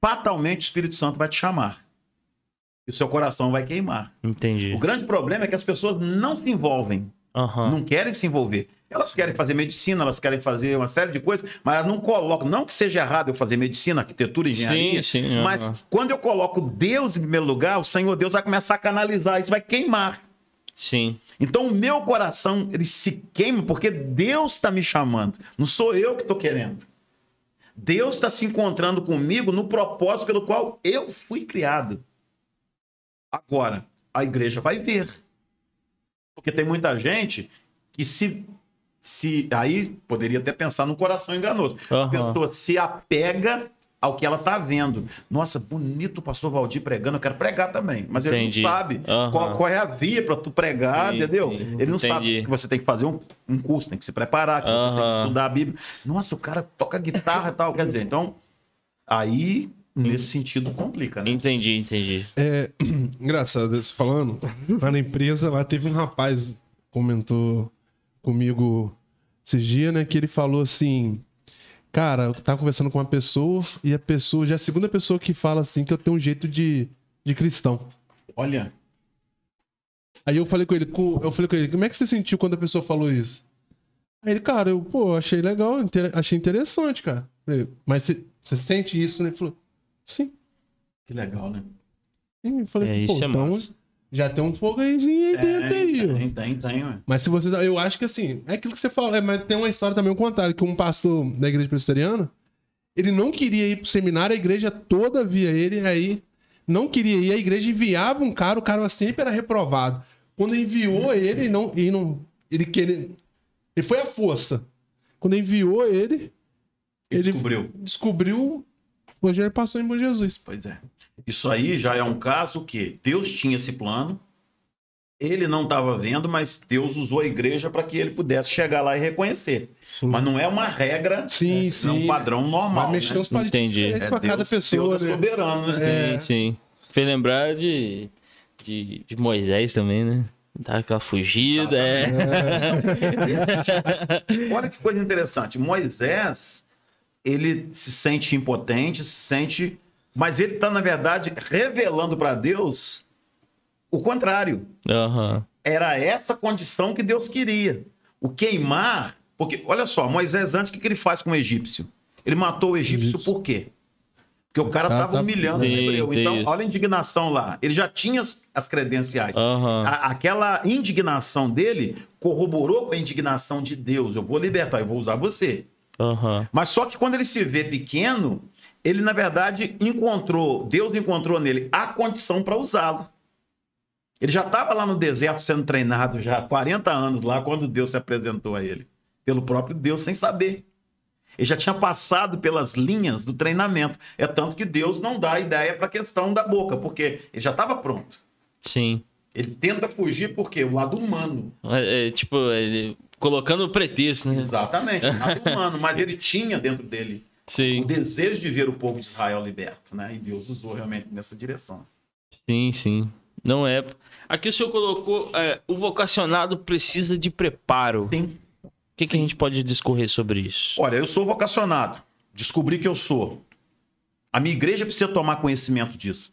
fatalmente o Espírito Santo vai te chamar. E o seu coração vai queimar. Entendi. O grande problema é que as pessoas não se envolvem Aham. não querem se envolver. Elas querem fazer medicina, elas querem fazer uma série de coisas, mas elas não colocam. Não que seja errado eu fazer medicina, arquitetura, engenharia, Sim, sim, mas aham. quando eu coloco Deus em primeiro lugar, o Senhor Deus vai começar a canalizar, isso vai queimar. Sim. Então o meu coração ele se queima porque Deus está me chamando, não sou eu que estou querendo. Deus está se encontrando comigo no propósito pelo qual eu fui criado. Agora, a igreja vai ver. Porque tem muita gente que se. Se aí poderia até pensar no coração enganoso. A Aham. pessoa se apega ao que ela está vendo. Nossa, bonito o pastor Valdir pregando, eu quero pregar também. Mas ele Entendi. não sabe Aham. qual, qual é a via para tu pregar, Sim, entendeu? sim. Ele não sabe Entendi. que você tem que fazer um, um curso, tem que se preparar, que você tem que estudar a Bíblia. Nossa, o cara toca guitarra e tal. Quer dizer, então, aí, nesse sentido, complica, né? Entendi, entendi. É engraçado, falando, lá na empresa, lá teve um rapaz comentou comigo esses dias, né, que ele falou assim, cara, eu tava conversando com uma pessoa e a pessoa, já é a segunda pessoa que fala assim que eu tenho um jeito de, de cristão. Olha, Aí eu falei com ele, eu falei com ele, como é que você sentiu quando a pessoa falou isso? Aí ele, cara, eu, pô, achei legal, inter- achei interessante, cara. Falei, Mas você, sente isso, né? Ele falou, sim. que legal, né? Sim, eu falei É, assim, isso pô, é então massa. Já tem um fogo ayzinho aí dentro aí, ó. tem, tem, tem, ué. Mas se você. Eu acho que assim, é aquilo que você fala, é, mas tem uma história também, um contrário, que um pastor da igreja presbiteriana, ele não queria ir pro seminário, a igreja toda via ele, aí não queria ir, a igreja enviava um cara, o cara sempre era reprovado. Quando enviou ele, não, ele não. Ele queria. Ele foi à força. Quando enviou ele, Ele ele descobriu. descobriu. Hoje ele passou em Bom Jesus. Pois é. Isso aí já é um caso que Deus tinha esse plano, ele não estava vendo, mas Deus usou a igreja para que ele pudesse chegar lá e reconhecer. Mas não é uma regra, Sim, é, sim. é um padrão normal. Vai mexer né? palitinhos Entendi. É pra cada pessoa, Deus é né? soberano, né? Sim, sim. Fez lembrar de, de, de Moisés também, né? Dá aquela fugida, é. Olha que coisa interessante. Moisés, ele se sente impotente, se sente. Mas ele está, na verdade, revelando para Deus o contrário. Aham. Era essa condição que Deus queria. O queimar. Porque, olha só, Moisés, antes, o que que ele faz com o egípcio? Ele matou o egípcio, Egípcio. por quê? Porque o cara estava tá- humilhando o hebreu. Então, isso. olha a indignação lá. Ele já tinha as, as credenciais. Aham. A- aquela indignação dele corroborou com a indignação de Deus. Eu vou libertar, eu vou usar você. Aham. Mas só que quando ele se vê pequeno, ele na verdade encontrou, Deus encontrou nele a condição para usá-lo. Ele já estava lá no deserto sendo treinado já há 40 anos lá quando Deus se apresentou a ele, pelo próprio Deus sem saber. Ele já tinha passado pelas linhas do treinamento. É tanto que Deus não dá ideia para a questão da boca, porque ele já estava pronto. Sim. Ele tenta fugir porque o lado humano. É, é, tipo, ele, colocando o pretexto, né? Exatamente, o lado humano, mas ele tinha dentro dele o Sim, desejo de ver o povo de Israel liberto, né? E Deus usou realmente nessa direção. sim, sim. Não é. Aqui o senhor colocou, é, o vocacionado precisa de preparo. Sim. O que, que a gente pode discorrer sobre isso? Olha, eu sou vocacionado. Descobri que eu sou. A minha igreja precisa tomar conhecimento disso.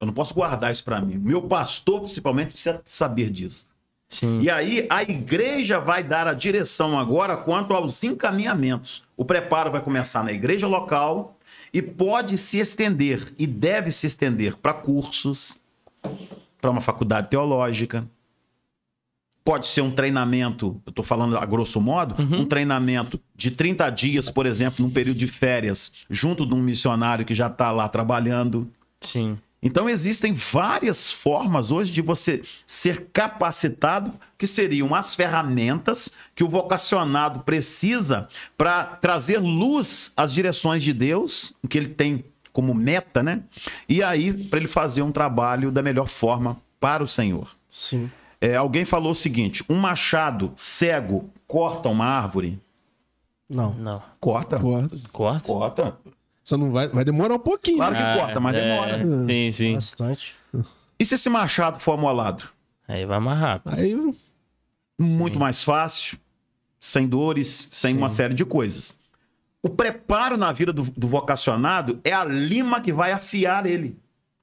Eu não posso guardar isso para mim. Meu pastor, principalmente, precisa saber disso. Sim. E aí, a igreja vai dar a direção agora quanto aos encaminhamentos. O preparo vai começar na igreja local e pode se estender, e deve se estender para cursos, para uma faculdade teológica, pode ser um treinamento, eu tô falando a grosso modo, um treinamento de 30 dias, por exemplo, num período de férias, junto de um missionário que já está lá trabalhando. Sim. Então existem várias formas hoje de você ser capacitado, que seriam as ferramentas que o vocacionado precisa para trazer luz às direções de Deus, o que ele tem como meta, né? E aí para ele fazer um trabalho da melhor forma para o Senhor. Sim. É, alguém falou o seguinte: um machado cego corta uma árvore? Não. Não. Corta. Corta. Corta? Corta. Só não vai, vai demorar um pouquinho. Claro que Ah, corta, mas é, demora. Sim, sim. Bastante. E se esse machado for amolado? Aí vai mais rápido. Aí Muito mais fácil, sem dores, sem uma série de coisas. O preparo na vida do, do vocacionado é a lima que vai afiar ele,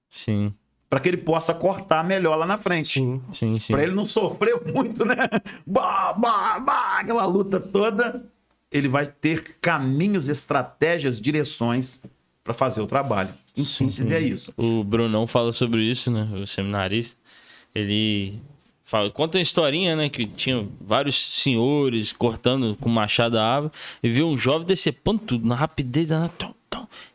Sim, para que ele possa cortar melhor lá na frente. Sim. sim, sim. Para ele não sofrer muito, né? Bah, bah, bah, aquela luta toda. Ele vai ter caminhos, estratégias, direções para fazer o trabalho. Em síntese, é isso. O Brunão fala sobre isso, né? O seminarista. Ele fala, conta uma historinha, né? Que tinha vários senhores cortando com machado a árvore e viu um jovem decepando tudo na rapidez. Tom,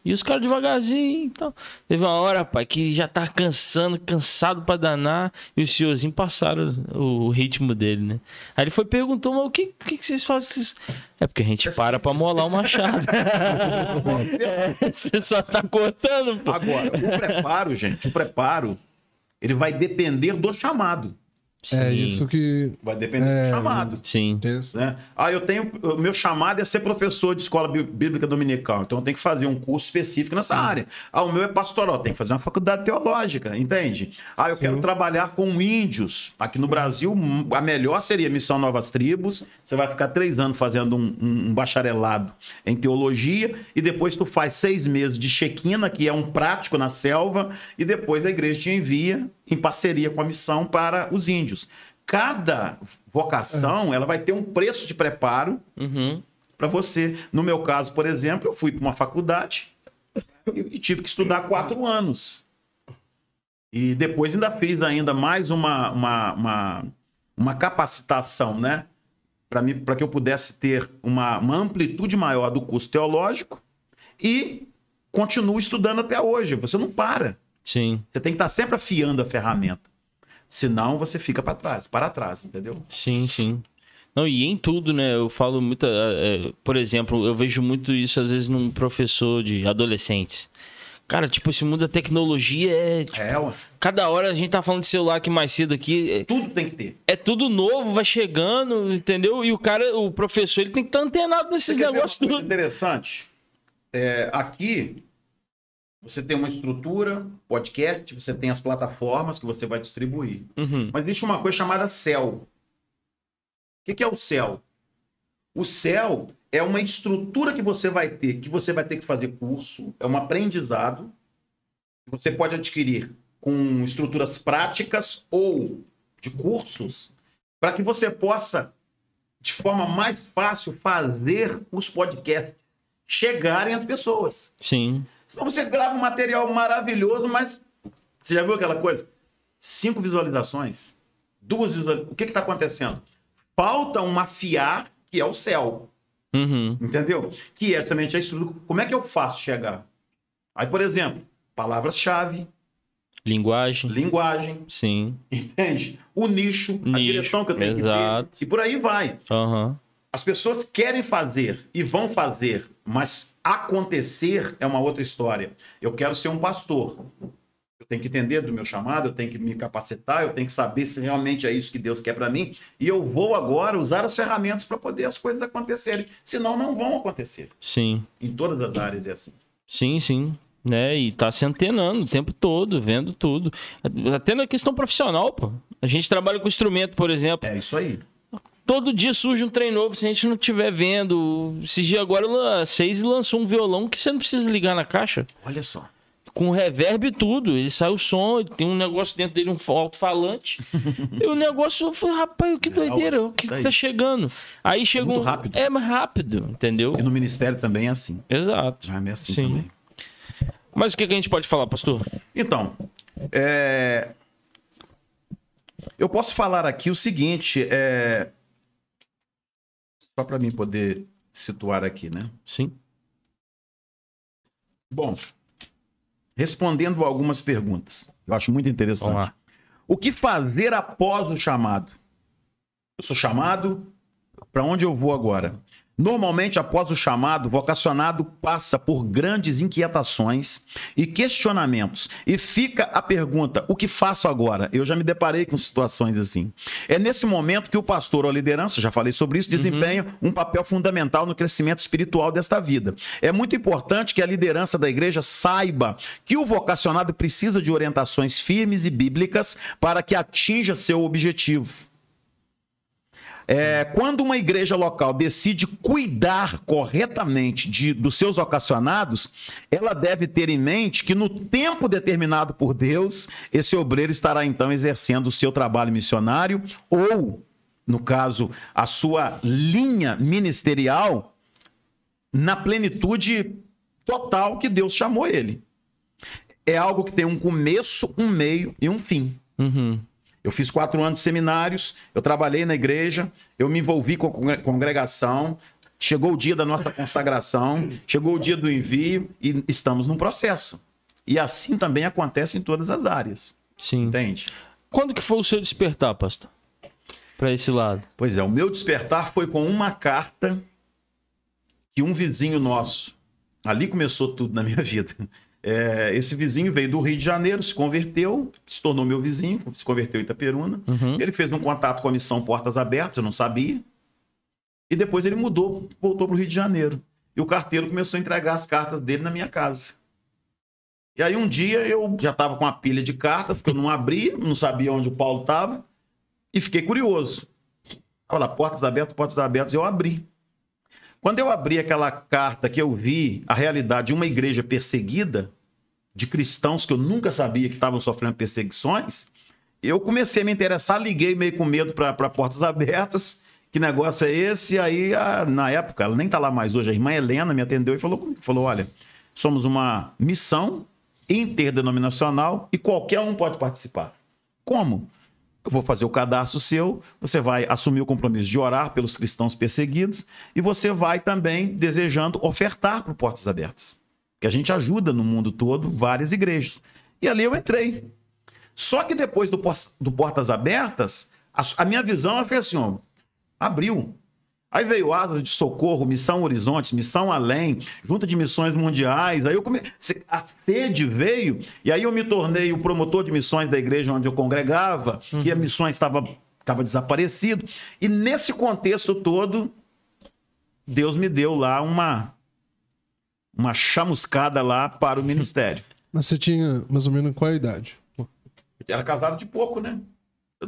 E os caras devagarzinho e tal. Teve uma hora, pai, que já tá cansando, cansado pra danar. E os senhorzinhos passaram o, o ritmo dele, né? Aí ele foi perguntou, mas o que, que, que vocês fazem? Vocês... É porque a gente para pra molar o machado. Você só tá cortando, pô. Agora, o preparo, gente, o preparo, ele vai depender do chamado. É Sim. isso que. Vai depender É, do chamado. Sim. Né? Ah, eu tenho. O meu chamado é ser professor de escola bí- bíblica dominical. Então eu tenho que fazer um curso específico nessa área. Ah, o meu é pastoral, tem que fazer uma faculdade teológica, entende? Ah, eu quero trabalhar com índios. Aqui no Brasil, a melhor seria Missão Novas Tribos. Você vai ficar três anos fazendo um, um- um bacharelado em teologia, e depois tu faz seis meses de Chequina, que é um prático na selva, e depois a igreja te envia em parceria com a missão para os índios. Cada vocação, ela vai ter um preço de preparo Uhum. para você. No meu caso, por exemplo, eu fui para uma faculdade e e tive que estudar quatro anos. E depois ainda fiz ainda mais uma, uma, uma, uma capacitação, né? Para que eu pudesse ter uma, uma amplitude maior do curso teológico e continuo estudando até hoje. Você não para. Sim, Você tem que estar sempre afiando a ferramenta. Senão você fica para trás, para trás, entendeu? sim, sim. Não, e em tudo, né? Eu falo muito. é, é, por exemplo, eu vejo muito isso às vezes num professor de adolescentes. Cara, tipo, esse mundo da tecnologia é. tipo, É, cada hora a gente tá falando de celular aqui mais cedo aqui. tudo tem que ter. É, é tudo novo, vai chegando, entendeu? E o cara, o professor, ele tem que estar antenado nesses negócios tudo. interessante. É, aqui você tem uma estrutura, podcast, você tem as plataformas que você vai distribuir. Uhum. Mas existe uma coisa chamada céu. O que que é o céu? O céu é uma estrutura que você vai ter, que você vai ter que fazer curso, é um aprendizado que você pode adquirir com estruturas práticas ou de cursos, para que você possa, de forma mais fácil, fazer os podcasts chegarem às pessoas. Sim. Senão você grava um material maravilhoso, mas você já viu aquela coisa? Cinco visualizações, duas visualizações. O que está acontecendo? Falta um afiar, que é o céu. Uhum. Entendeu? Que é somente a estrutura. Como é que eu faço chegar? Aí, por exemplo, palavras-chave, Linguagem. linguagem, Sim. entende? O nicho, a Nicho, direção que eu tenho exato. que ter. E por aí vai. Aham. As pessoas querem fazer e vão fazer, mas acontecer é uma outra história. Eu quero ser um pastor. Eu tenho que entender do meu chamado, eu tenho que me capacitar, eu tenho que saber se realmente é isso que Deus quer para mim. E eu vou agora usar as ferramentas para poder as coisas acontecerem. Senão, não vão acontecer. Sim. Em todas as áreas é assim. Sim, sim. Né? E tá se antenando o tempo todo, vendo tudo. Até na questão profissional, pô. A gente trabalha com instrumento, por exemplo. É isso aí. Todo dia surge um trem novo, se a gente não estiver vendo. Esse dia agora, a Seis lançou um violão que você não precisa ligar na caixa. Olha só. Com reverb e tudo. Ele sai o som, tem um negócio dentro dele, um alto-falante. e o negócio, eu falei, rapaz, que doideira, o que, aí. tá chegando? Aí chega Muito um. rápido. É mais rápido, entendeu? E no ministério também é assim. Exato. Já é assim Sim. também. Mas o que, que a gente pode falar, pastor? Então, é, Eu posso falar aqui o seguinte, é... só para mim poder situar aqui, né? Sim. Bom, respondendo algumas perguntas, eu acho muito interessante. O que fazer após o chamado? Eu sou chamado, para onde eu vou agora? Normalmente, após o chamado, o vocacionado passa por grandes inquietações e questionamentos. E fica a pergunta: o que faço agora? Eu já me deparei com situações assim. É nesse momento que o pastor ou a liderança, já falei sobre isso, desempenha um papel fundamental no crescimento espiritual desta vida. É muito importante que a liderança da igreja saiba que o vocacionado precisa de orientações firmes e bíblicas para que atinja seu objetivo. É, quando uma igreja local decide cuidar corretamente de, dos seus ocasionados, ela deve ter em mente que no tempo determinado por Deus, esse obreiro estará então exercendo o seu trabalho missionário ou, no caso, a sua linha ministerial na plenitude total que Deus chamou ele. É algo que tem um começo, um meio e um fim. Uhum. Eu fiz quatro anos de seminários, eu trabalhei na igreja, eu me envolvi com a congre- congregação. Chegou o dia da nossa consagração, chegou o dia do envio e estamos num processo. E assim também acontece em todas as áreas, Sim. entende? Quando que foi o seu despertar, pastor? Pra esse lado. Pois é, o meu despertar foi com uma carta que um vizinho nosso, ali começou tudo na minha vida. É, esse vizinho veio do Rio de Janeiro, se converteu, se tornou meu vizinho, se converteu em Itaperuna. Uhum. Ele fez um contato com a missão Portas Abertas, eu não sabia. E depois ele mudou, voltou para o Rio de Janeiro. E o carteiro começou a entregar as cartas dele na minha casa. E aí um dia eu já estava com uma pilha de cartas, que eu não abri, não sabia onde o Paulo estava, e fiquei curioso. Olha lá, portas abertas, portas abertas, eu abri. Quando eu abri aquela carta que eu vi a realidade de uma igreja perseguida, de cristãos que eu nunca sabia que estavam sofrendo perseguições, eu comecei a me interessar, liguei meio com medo para Portas Abertas. Que negócio é esse? E aí, a- na época, ela nem tá lá mais hoje, a irmã Helena me atendeu e falou comigo, falou, olha, somos uma missão interdenominacional e qualquer um pode participar. Como? Eu vou fazer o cadastro seu, você vai assumir o compromisso de orar pelos cristãos perseguidos e você vai também desejando ofertar para Portas Abertas. Que a gente ajuda no mundo todo várias igrejas. E ali eu entrei. Só que depois do, do Portas Abertas, a, a minha visão foi assim, ó, abriu. Aí veio Asas de Socorro, Missão Horizontes, Missão Além, Junta de Missões Mundiais. Aí eu come... se- a sede veio, e aí eu me tornei o promotor de missões da igreja onde eu congregava, que a missões estava estava desaparecido. E nesse contexto todo, Deus me deu lá uma uma chamuscada lá para o ministério. Mas você tinha mais ou menos qual idade? Era casado de pouco, né?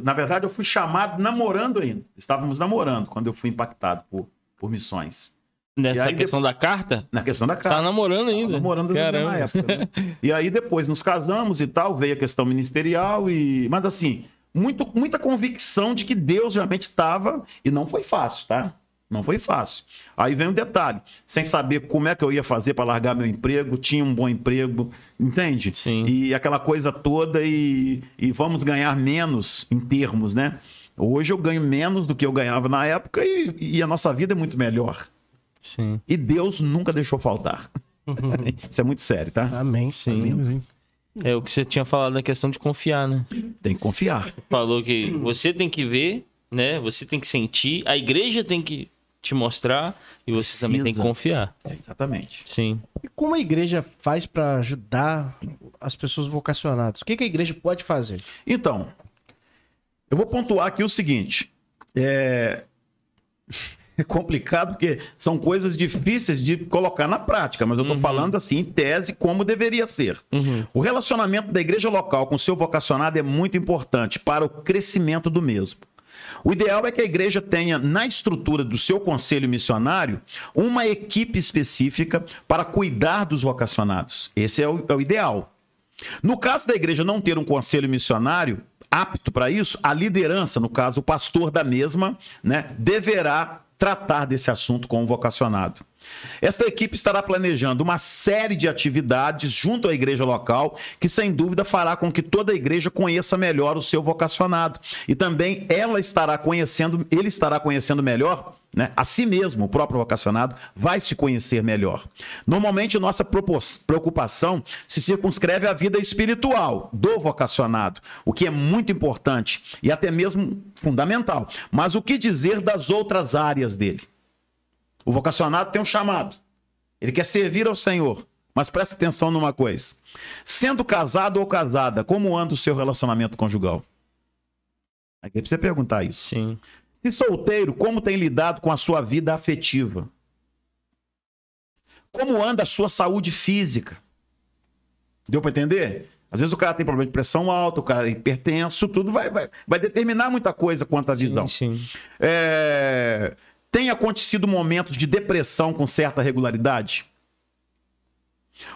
Na verdade, eu fui chamado namorando ainda. Estávamos namorando quando eu fui impactado por, por missões. Nessa aí questão da carta? Na questão da Você tá namorando Tava ainda. namorando Caramba. na época. né? E aí depois nos casamos e tal, veio a questão ministerial e, mas assim, muito, muita convicção de que Deus realmente estava e não foi fácil, tá? Não foi fácil. Aí vem um detalhe, sem saber como é que eu ia fazer para largar meu emprego, tinha um bom emprego, entende? Sim. E aquela coisa toda e, e vamos ganhar menos em termos, né? Hoje eu ganho menos do que eu ganhava na época e, e a nossa vida é muito melhor. Sim. E Deus nunca deixou faltar. Isso é muito sério, tá? Amém. Sim. É o que você tinha falado na questão de confiar, né? Tem que confiar. Falou que você tem que ver, né? Você tem que sentir, a igreja tem que te mostrar e você também tem que Precisa. confiar. É, exatamente. Sim. E como a igreja faz pra ajudar as pessoas vocacionadas? O que, que a igreja pode fazer? Então, eu vou pontuar aqui o seguinte. É... é complicado porque são coisas difíceis de colocar na prática, mas eu estou falando assim, em tese, como deveria ser. O relacionamento da igreja local com o seu vocacionado é muito importante para o crescimento do mesmo. O ideal é que a igreja tenha na estrutura do seu conselho missionário uma equipe específica para cuidar dos vocacionados. Esse é o, é o ideal. No caso da igreja não ter um conselho missionário apto para isso, a liderança, no caso o pastor da mesma, né, deverá tratar desse assunto com o vocacionado. Esta equipe estará planejando uma série de atividades junto à igreja local, que sem dúvida fará com que toda a igreja conheça melhor o seu vocacionado. E também ela estará conhecendo, ele estará conhecendo melhor né? A si mesmo, o próprio vocacionado vai se conhecer melhor. Normalmente, nossa preocupação se circunscreve à vida espiritual do vocacionado, o que é muito importante e até mesmo fundamental. Mas o que dizer das outras áreas dele? O vocacionado tem um chamado. Ele quer servir ao Senhor. Mas presta atenção numa coisa. Sendo casado ou casada, como anda o seu relacionamento conjugal? Aqui é pra você perguntar isso. Sim. Se solteiro, como tem lidado com a sua vida afetiva? Como anda a sua saúde física? Deu para entender? Às vezes o cara tem problema de pressão alta, o cara é hipertenso, tudo vai, vai, vai determinar muita coisa quanto à visão. Sim, sim. É... Tem acontecido momentos de depressão com certa regularidade?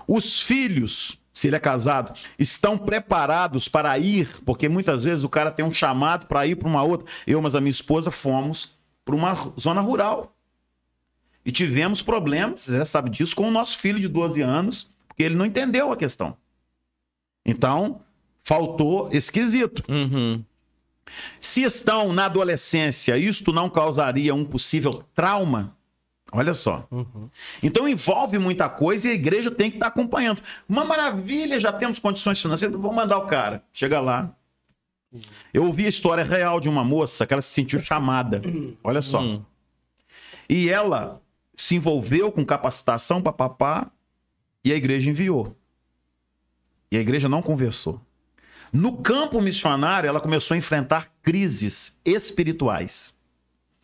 Os filhos se ele é casado, estão preparados para ir, porque muitas vezes o cara tem um chamado para ir para uma outra. Eu, mas a minha esposa fomos para uma zona rural. E tivemos problemas, você sabe disso, com o nosso filho de 12 anos, porque ele não entendeu a questão. Então, faltou esquisito. Uhum. Se estão na adolescência, isto não causaria um possível trauma? Olha só. Uhum. Então envolve muita coisa e a igreja tem que estar tá acompanhando. Uma maravilha, já temos condições financeiras, vamos mandar o cara. Chega lá. Eu ouvi a história real de uma moça que ela se sentiu chamada. Olha só. Uhum. E ela se envolveu com capacitação, papapá, e a igreja enviou. E a igreja não conversou. No campo missionário, ela começou a enfrentar crises espirituais.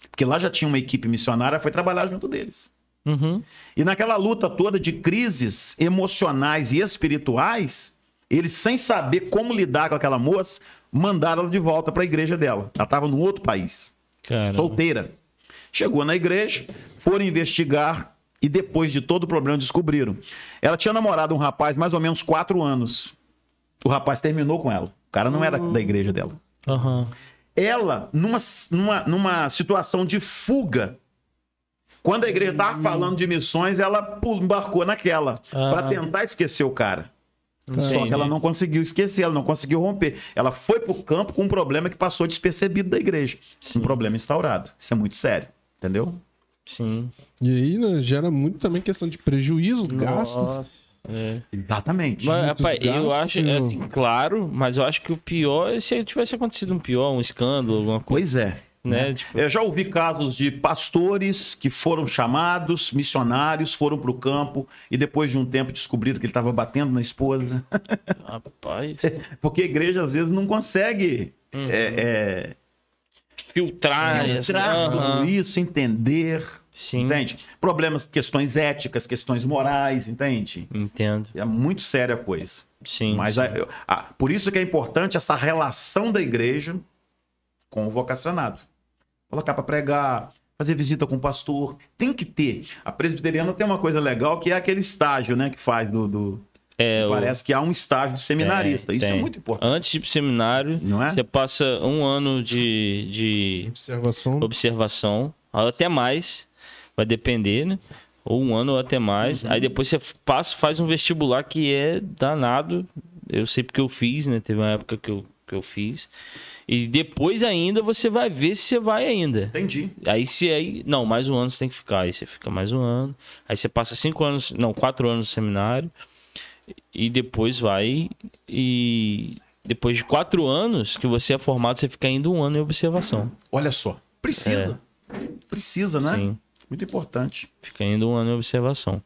Porque lá já tinha uma equipe missionária, foi trabalhar junto deles. Uhum. E naquela luta toda de crises emocionais e espirituais, eles, sem saber como lidar com aquela moça, mandaram ela de volta para a igreja dela. Ela estava num outro país, Caramba. solteira. Chegou na igreja, foram investigar e depois de todo o problema descobriram. Ela tinha namorado um rapaz mais ou menos quatro anos. O rapaz terminou com ela. O cara não era da igreja dela. Uhum ela, numa, numa, numa situação de fuga, quando a igreja estava falando de missões, ela embarcou naquela, ah. para tentar esquecer o cara. Entendi. Só que ela não conseguiu esquecer, ela não conseguiu romper. Ela foi para o campo com um problema que passou despercebido da igreja. Sim. Um problema instaurado. Isso é muito sério, entendeu? Sim. E aí né, gera muito também questão de prejuízo, gasto. É. Exatamente. Mas, rapaz, eu acho, é, assim, claro, mas eu acho que o pior é se tivesse acontecido um pior, um escândalo, alguma coisa. Pois é. Né? né? Tipo... Eu já ouvi casos de pastores que foram chamados, missionários, foram para o campo e depois de um tempo descobriram que ele estava batendo na esposa. Rapaz. Porque a igreja às vezes não consegue uhum. é, é... filtrar, filtrar tudo isso, entender. Sim. Entende? Problemas, questões éticas, questões morais, entende? Entendo. É muito séria a coisa. Sim. Mas sim. A, a, por isso que é importante essa relação da igreja com o vocacionado. Colocar para pregar, fazer visita com o pastor. Tem que ter. A presbiteriana tem uma coisa legal que é aquele estágio, né, que faz do, do... É, Parece o... que há um estágio de seminarista. Tem, Isso tem. é muito importante. Antes de ir pro seminário, Não é? você passa um ano de, de observação. observação, até mais vai depender, né? Ou um ano ou até mais. Uhum. Aí depois você passa, faz um vestibular que é danado. Eu sei porque eu fiz, né? Teve uma época que eu, que eu fiz. E depois ainda você vai ver se você vai ainda. Entendi. Aí se aí. Não, mais um ano você tem que ficar. Aí você fica mais um ano. Aí você passa cinco anos. Não, quatro anos no seminário. E depois vai. E depois de quatro anos que você é formado, você fica ainda um ano em observação. Olha só. Precisa. É. Precisa, né? Sim. Muito importante. Fica ainda um ano em observação.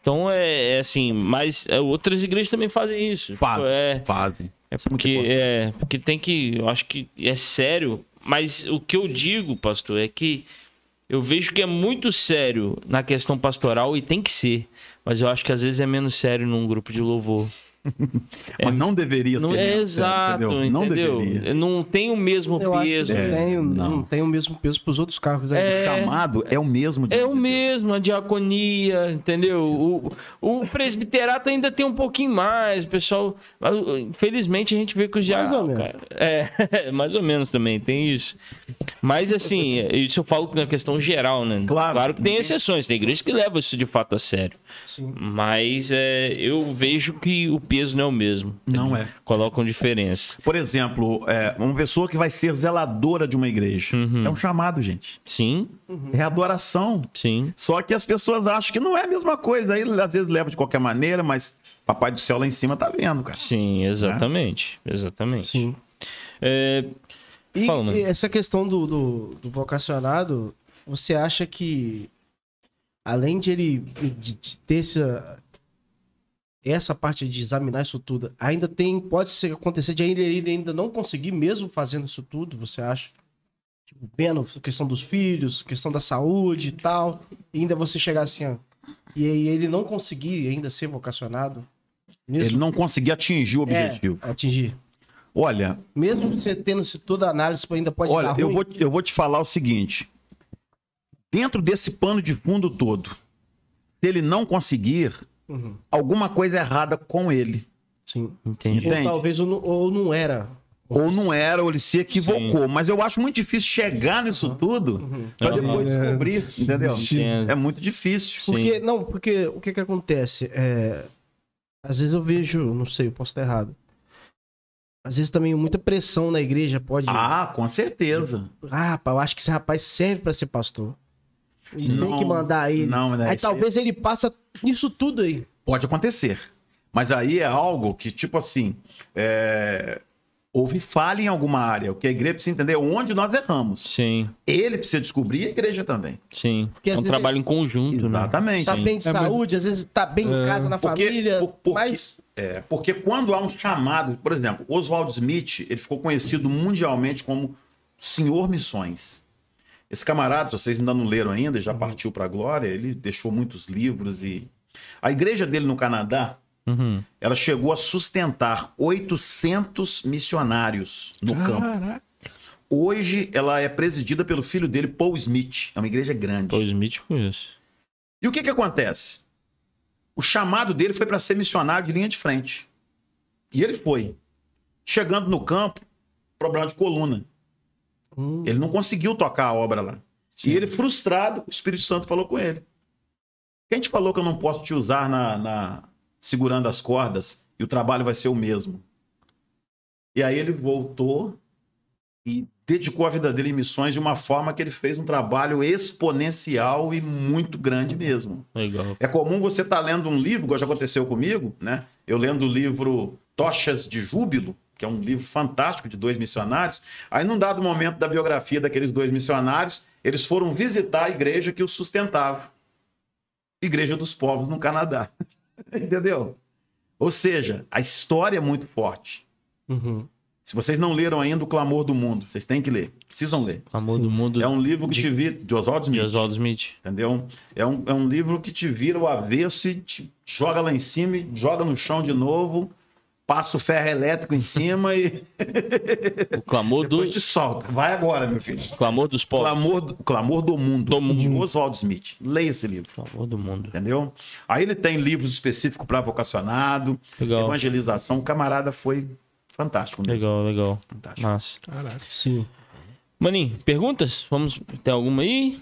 Então é, é assim, mas é, outras igrejas também fazem isso. Fazem. É, fazem. É porque, é porque tem que. Eu acho que é sério. Mas o que eu digo, pastor, é que eu vejo que é muito sério na questão pastoral e tem que ser. Mas eu acho que às vezes é menos sério num grupo de louvor. Mas não deveria Não ser. é exato, entendeu? Não entendeu? deveria. Não tem o mesmo Eu peso. não, É, tem, não. não tem o mesmo peso pros outros cargos aí. É. O chamado é o mesmo. É diante o de Deus. mesmo, a diaconia, entendeu? O, o presbiterato ainda tem um pouquinho mais, o pessoal. Infelizmente a gente vê que os já. Mais ou menos. É, mais ou menos também, tem isso. Mas assim, isso eu falo na questão geral, né? Claro. que tem exceções, tem igrejas que levam isso de fato a sério. Sim. Mas é, eu vejo que o peso não é o mesmo. Não é. Colocam diferença. Por exemplo, é, uma pessoa que vai ser zeladora de uma igreja. Uhum. É um chamado, gente. Sim, É adoração. sim. Só que as pessoas acham que não é a mesma coisa. Aí às vezes leva de qualquer maneira, mas Papai do céu lá em cima tá vendo, cara. Sim, exatamente. Exatamente. Sim. É, E, Fala, e essa questão do, do, do vocacionado, você acha que além de ele de, de ter essa, essa parte de examinar isso tudo, ainda tem, pode ser acontecer de ainda, ele ainda não conseguir mesmo fazendo isso tudo, você acha? Tipo, vendo a questão dos filhos, questão da saúde e tal, e ainda você chegar assim, ó, e aí ele não conseguir ainda ser vocacionado? Mesmo, Ele não conseguia atingir o objetivo. É, atingir. Olha, Mesmo você tendo isso- toda a análise, ainda pode olha, eu vou, eu vou te falar o seguinte. Dentro desse pano de fundo todo, se ele não conseguir, Uhum. alguma coisa errada com ele. Sim. entendi. Ou Entende? talvez ou não, ou não era. Ou não era, ou ele se equivocou. Mas eu acho muito difícil chegar nisso tudo pra Uhum. depois É. descobrir, entendeu? Entendo. É muito difícil. Sim. Porque, não, porque o que que acontece? É, às vezes eu vejo, não sei, eu posso estar errado. Às vezes também muita pressão na igreja pode. Ah, Ah, com certeza. rapaz, eu acho que esse rapaz serve pra ser pastor. E tem Não, que mandar ele. não, aí isso aí- talvez ele passa nisso tudo aí. Pode acontecer. Mas aí é algo que, tipo assim, é... houve falha em alguma área. O que a igreja precisa entender é onde nós erramos. Sim, Ele precisa descobrir e a igreja também. sim. Porque é um trabalho em conjunto, né? Exatamente. Tá bem de É, mas- saúde, às vezes tá bem em casa, na Porque- família. por- porque- mas. É, porque quando há um chamado, por exemplo, Oswald Smith, ele ficou conhecido mundialmente como Senhor Missões. Esse camarada, se vocês ainda não leram ainda, já partiu para a glória, ele deixou muitos livros e a igreja dele no Canadá, Uhum. ela chegou a sustentar 800 missionários no campo. Caraca. Hoje ela é presidida pelo filho dele, Paul Smith. É uma igreja grande. Paul Smith isso. E o que que acontece? O chamado dele foi para ser missionário de linha de frente. E ele foi. Chegando no campo, problema de coluna. Hum, Ele não conseguiu tocar a obra lá. E ele, frustrado, o Espírito Santo falou com ele. Quem te falou que eu não posso te usar na, na- segurando as cordas e o trabalho vai ser o mesmo? E aí ele voltou e dedicou a vida dele em missões de uma forma que ele fez um trabalho exponencial e muito grande mesmo. Legal. É comum você estar lendo um livro, igual já aconteceu comigo, né? Eu lendo o livro Tochas de Júbilo, que é um livro fantástico de dois missionários. Aí, num dado momento da biografia daqueles dois missionários, eles foram visitar a igreja que os sustentava. Igreja dos Povos no Canadá. Entendeu? Ou seja, a história é muito forte. uhum. Se vocês não leram ainda O Clamor do Mundo, vocês têm que ler. Precisam ler. Amor do mundo É um livro que de- te vira... De Oswald de Smith. Oswaldo Smith. Entendeu? É um, é um livro que te vira o avesso e te joga lá em cima, e joga no chão de novo, passa o ferro elétrico em cima e O clamor, do, depois te solta. Vai agora, meu filho. clamor dos povos. Clamor do, Clamor do Mundo, Do Mundo. de Oswald Smith. Leia esse livro. Clamor do mundo. Entendeu? Aí ele tem livros específicos para vocacionado, Legal. evangelização. O camarada foi fantástico mesmo. Legal, legal. Fantástico. Massa. Caraca. Sim. Maninho, perguntas? Vamos. Tem alguma aí?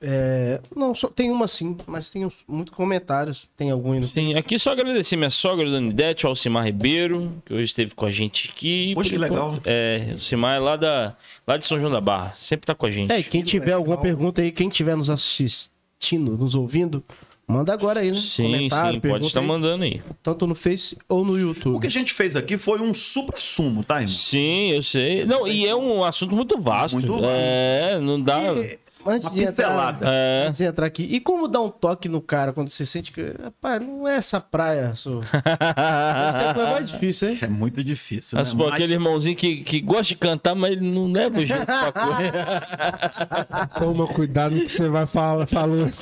É, não, só tem uma sim, mas tem uns- muitos comentários. Tem algum Sim, aqui só agradecer minha sogra, Dona Idete, o Alcimar Ribeiro, que hoje esteve com a gente aqui. Poxa, que legal. É, o Alcimar é lá, da, lá de São João da Barra. Sempre tá com a gente. É, e quem tiver alguma pergunta aí, quem tiver nos assistindo, nos ouvindo, manda agora aí, né? sim, sim, pode estar aí, mandando aí. Tanto no Face ou no O YouTube. que a gente fez aqui foi um supra-sumo, tá, irmão? Sim, eu sei. Não, e é um assunto muito vasto. Muito vasto. É, não dá. E, antes Uma de entrar. É. antes de entrar aqui, e como dar um toque no cara quando você sente que, rapaz, não é essa praia, sua. Essa coisa mais difícil, hein? É muito difícil, Mas, né? pô, aquele irmãozinho que, que gosta de cantar, mas ele não leva junto pra coisa. Toma cuidado no que você vai falar, falando.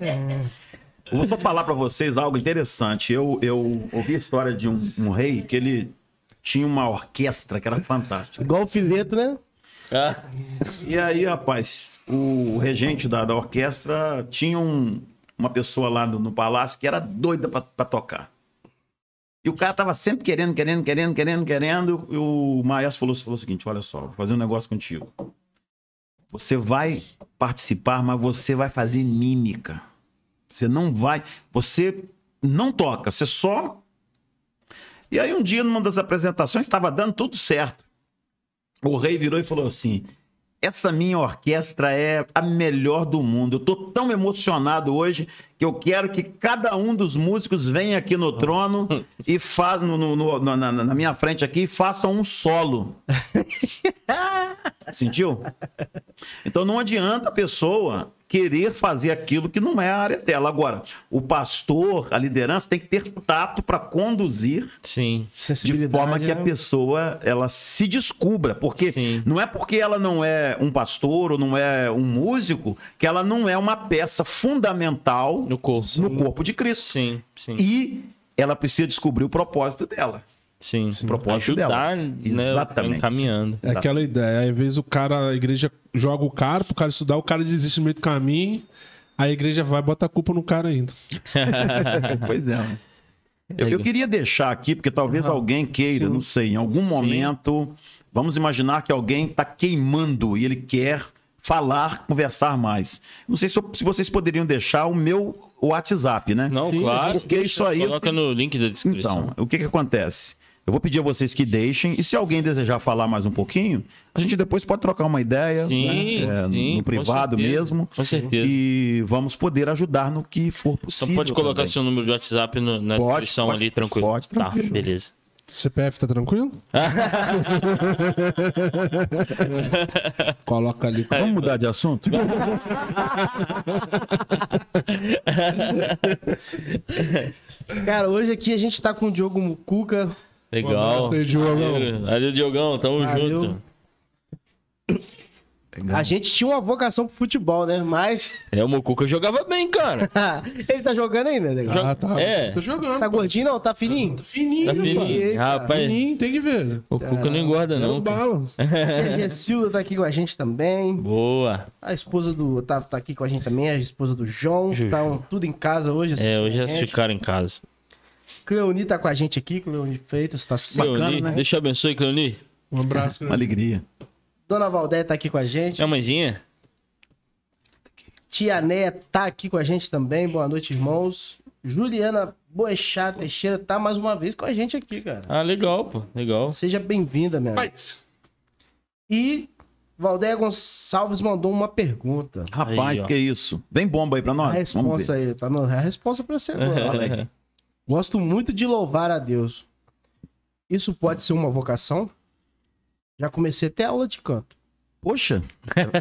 Eu vou só falar pra vocês algo interessante. Eu, eu ouvi a história de um, um rei que ele tinha uma orquestra que era fantástica. Igual o fileto, né? Ah, E aí, rapaz, o regente da, da orquestra tinha um- uma pessoa lá no, no palácio que era doida pra tocar. E o cara tava sempre querendo, querendo, querendo, querendo, querendo. E o maestro falou, falou o seguinte: olha só, vou fazer um negócio contigo. Você vai participar, mas você vai fazer mímica. Você não vai. Você não toca, você só. E aí, um dia, numa das apresentações, estava dando tudo certo. O rei virou e falou assim: essa minha orquestra é a melhor do mundo. Eu tô tão emocionado hoje que eu quero que cada um dos músicos venha aqui no trono e fa no, no- no- na, na- na minha frente aqui e façam um solo. Sentiu? Então não adianta a pessoa querer fazer aquilo que não é a área dela. Agora, o pastor, a liderança tem que ter tato para conduzir sim. de forma que a né? pessoa ela se descubra, porque Sim. não é porque ela não é um pastor ou não é um músico que ela não é uma peça fundamental No corpo. no corpo de Cristo. Sim, sim. E ela precisa descobrir o propósito dela. Sim. O propósito Ajudar, dela. né? Exatamente. Encaminhando. É aquela ideia. Aí, às vezes o cara, a igreja joga o cara pro cara estudar, o cara desiste no meio do caminho. Aí a igreja vai e bota a culpa no cara ainda. pois é. Eu, eu queria deixar aqui, porque talvez alguém queira, não sei, em algum momento, vamos imaginar que alguém está queimando e ele quer falar, conversar mais. Não sei se, eu- se vocês poderiam deixar o meu WhatsApp, né? Não, Sim, claro. Porque isso aí. Coloca no link da descrição. Então, o que que acontece? Eu vou pedir a vocês que deixem, e se alguém desejar falar mais um pouquinho, a gente depois pode trocar uma ideia Sim, né? É, sim, no com privado certeza, mesmo. com certeza. E vamos poder ajudar no que for possível. Então pode colocar também. seu número de WhatsApp no- na Pode, descrição pode, ali, tranquilo. pode, tranquilo. Tá, beleza. CPF tá tranquilo? Coloca ali. Vamos mudar de assunto? Cara, hoje aqui a gente tá com o Diogo Mucuca. Um Legal. abraço aí, Diogão. Valeu, Valeu, Diogão. Tamo Valeu. junto. A gente tinha uma vocação pro futebol, né? Mas É, o Mocuca jogava bem, cara. ele tá jogando ainda, negão. Ah, tá. É. Tô jogando. Tá gordinho não? Tá fininho? Tá fininho, Tá tá fininho. Eita. Rapaz, Fininho, tem que ver. o Cuca não engorda, Zero não. bala. A Gessilda tá aqui com a gente também. Boa. A esposa do Otávio tá aqui com a gente também. A esposa do João. Juju. Tá tudo em casa hoje. É, hoje eles ficaram em casa. Cleoni tá com a gente aqui. Cleoni Freitas tá Bacana, Cleoni, né? Deus te abençoe, Cleoni. Um abraço. Uma alegria. Dona Valdé tá aqui com a gente. Minha mãezinha? Tia Néia tá aqui com a gente também. Boa noite, irmãos. Juliana Boechat Teixeira tá mais uma vez com a gente aqui, cara. Ah, legal, pô. Legal. Seja bem-vinda, minha. Mas, E Valdeia Gonçalves mandou uma pergunta. Rapaz, Aí, que isso. Vem bomba aí pra A nós. Vamos resposta aí, tá no, a resposta pra você agora. Gosto muito de louvar a Deus. Isso pode ser uma vocação? Já comecei até aula de canto. Poxa,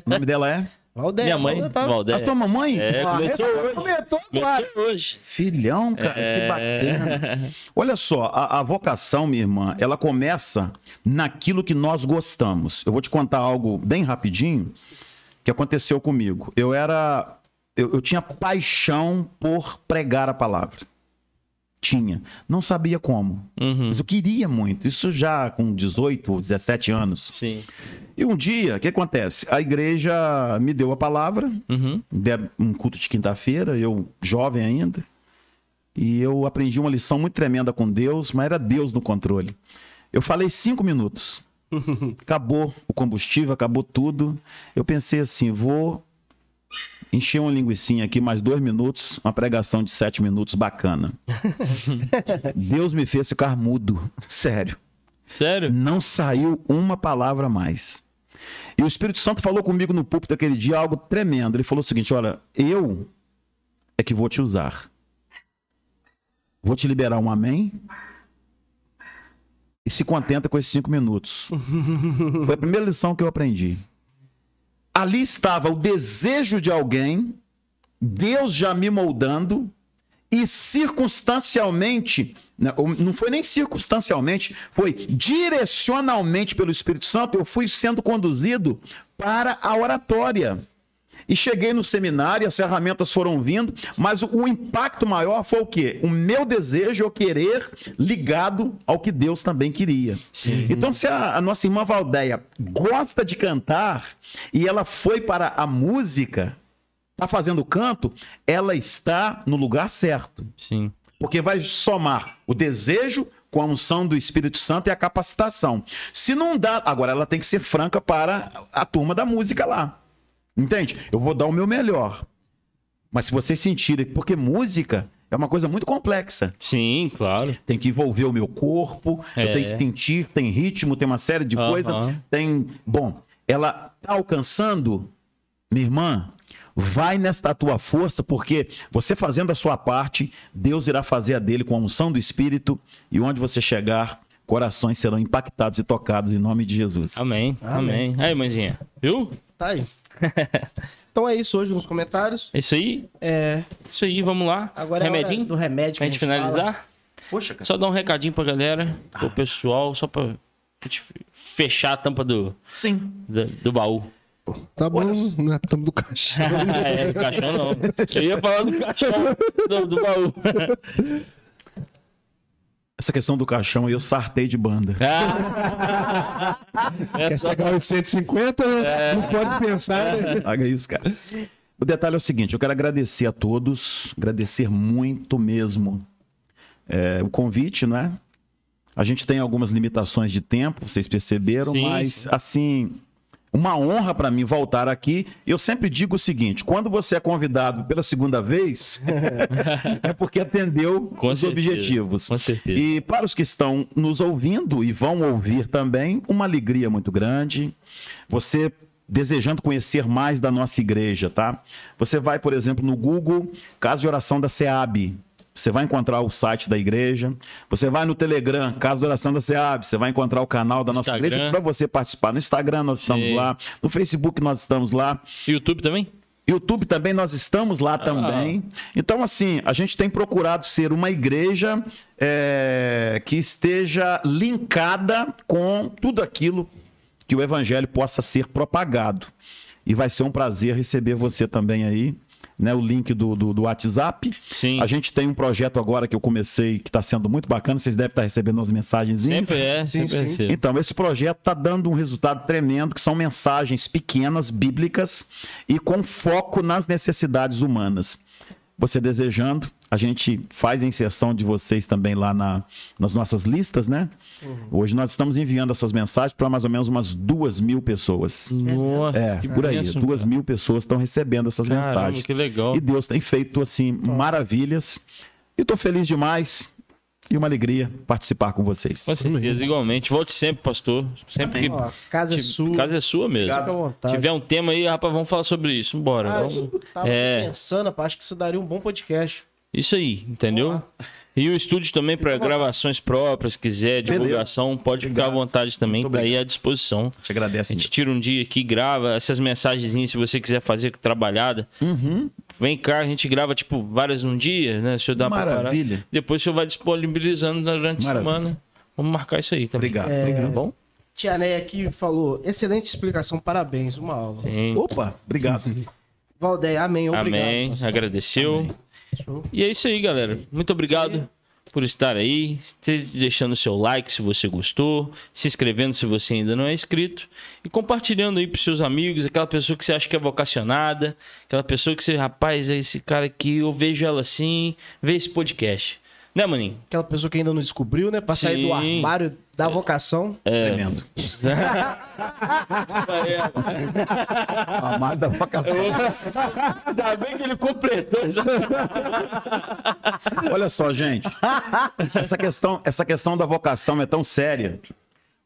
o nome dela é? Valdeia, Minha mãe, Valdeia tá- A Valdé. sua mamãe? É, Ah, começou hoje. Comentou agora. Hoje. Filhão, cara, que bacana. Olha só, a, a vocação, minha irmã, ela começa naquilo que nós gostamos. Eu vou te contar algo bem rapidinho que aconteceu comigo. Eu era. Eu, eu tinha paixão por pregar a palavra. Tinha. Não sabia como. Uhum. Mas eu queria muito. Isso já com 18, 17 anos. Sim. E um dia, o que acontece? A igreja me deu a palavra, Uhum. um culto de quinta-feira, eu jovem ainda. E eu aprendi uma lição muito tremenda com Deus, mas era Deus no controle. Eu falei cinco minutos. Acabou o combustível, acabou tudo. Eu pensei assim: vou encher uma linguiçinha aqui, mais dois minutos, uma pregação de sete minutos bacana. Deus me fez ficar mudo, sério Sério? não saiu uma palavra mais. E o Espírito Santo falou comigo no púlpito aquele dia algo tremendo. Ele falou o seguinte: olha, eu é que vou te usar. Vou te liberar um amém. E se contenta com esses cinco minutos. Foi a primeira lição que eu aprendi. Ali estava o desejo de alguém, Deus já me moldando, e circunstancialmente, né, não foi nem circunstancialmente, foi direcionalmente pelo Espírito Santo, eu fui sendo conduzido para a oratória. E cheguei no seminário, as ferramentas foram vindo, mas o, o impacto maior foi o quê? O meu desejo, eu querer ligado ao que Deus também queria. Então, se a, a nossa irmã Valdeia gosta de cantar e ela foi para a música, está fazendo canto, ela está no lugar certo. Sim. Porque vai somar o desejo com a unção do Espírito Santo e a capacitação. Se não dá, agora ela tem que ser franca para a turma da música lá. Entende? Eu vou dar o meu melhor. Mas se vocês sentirem, porque música é uma coisa muito complexa. Sim, claro. Tem que envolver o meu corpo, eu É. tenho que sentir, tem ritmo, tem uma série de coisas. Tem. Bom, ela tá alcançando, minha irmã, vai nesta tua força, porque você fazendo a sua parte, Deus irá fazer a dele com a unção do Espírito, e onde você chegar, corações serão impactados e tocados em nome de Jesus. Amém. Amém. Amém. Aí, mãezinha. Viu? Tá aí. Então é isso hoje nos comentários. É isso aí. É, Isso aí, vamos lá. agora é a hora Remedinho? do remédio que Pra a gente gente fala. finalizar? Poxa, cara. Só dar um recadinho pra galera, pro pessoal, só pra gente fechar a tampa do, Sim. do, do baú. Tá bom, Olha na tampa do caixão. é, do caixão não. Eu ia falar do caixão, do, do baú. Essa questão do caixão aí eu sartei de banda. Ah. É Quer só chegar aos 150, né? Não pode pensar, né? Paga isso, cara. O detalhe é o seguinte: eu quero agradecer a todos, agradecer muito mesmo é, o convite, né? A gente tem algumas limitações de tempo, vocês perceberam, Sim, mas sim. assim, uma honra para mim voltar aqui. Eu sempre digo o seguinte: quando você é convidado pela segunda vez, é porque atendeu Com os certeza, objetivos. com certeza. E para os que estão nos ouvindo e vão ouvir também, uma alegria muito grande. Você desejando conhecer mais da nossa igreja, tá? Você vai, por exemplo, no Google, Casa de Oração da SEAB. Você vai encontrar o site da igreja. Você vai no Telegram, Casa de Oração da SEAB. Você vai encontrar o canal da nossa Instagram. igreja para você participar. No Instagram nós estamos Sim. lá. No Facebook nós estamos lá. YouTube também? YouTube também nós estamos lá também. Então, assim, a gente tem procurado ser uma igreja é, que esteja linkada com tudo aquilo que o evangelho possa ser propagado. E vai ser um prazer receber você também aí. Né, o link do, do, do WhatsApp. Sim. A gente tem um projeto agora que eu comecei que está sendo muito bacana. Vocês devem estar recebendo as mensagens. Sempre é, Sim, sempre é. sim. cedo. Então, esse projeto está dando um resultado tremendo, que são mensagens pequenas, bíblicas e com foco nas necessidades humanas. Você desejando, a gente faz a inserção de vocês também lá na- nas nossas listas, né? Hoje nós estamos enviando essas mensagens para mais ou menos umas duas mil pessoas. Nossa, É, que por aí. bênção, duas cara. mil pessoas estão recebendo essas Caramba, mensagens. que legal. E Deus tem feito, assim, maravilhas. E estou feliz demais e uma alegria participar com vocês. Com certeza, igualmente. Volte sempre, pastor. Sempre que. Ó, casa é sua. Casa é sua mesmo. Fica à vontade. Se tiver um tema aí, rapaz, vamos falar sobre isso. Bora. Ah, vamos. eu tava É. pensando, rapaz, acho que isso daria um bom podcast. Isso aí, entendeu? E o estúdio também para gravações próprias, quiser, divulgação, pode ficar à vontade também, Muito tá aí à disposição. Te agradeço. A gente tira um dia aqui, grava essas mensagenzinhas, se você quiser fazer trabalhada. Uhum. Vem cá, a gente grava, tipo, várias num dia, né? O senhor dá. Maravilha. Depois o senhor vai disponibilizando durante a semana. Vamos marcar isso aí também. Obrigado. É, obrigado. Tá bom? Tia Neia aqui falou, excelente explicação, parabéns, uma aula. Sim. Opa, obrigado. Valdeia, amém, obrigado. Amém. Agradeceu. Show. E é isso aí, galera. Muito obrigado por estar aí. Deixando o seu like se você gostou, se inscrevendo se você ainda não é inscrito e compartilhando aí pros seus amigos, aquela pessoa que você acha que é vocacionada, aquela pessoa que você, rapaz, é esse cara aqui, eu vejo ela assim, vê esse podcast. Né, maninho? Aquela pessoa que ainda não descobriu, né? Pra sair do Sim. armário da vocação. Tremendo. A mais da vocação. Ainda bem que ele completou. Olha só, gente. Essa questão, essa questão da vocação é tão séria.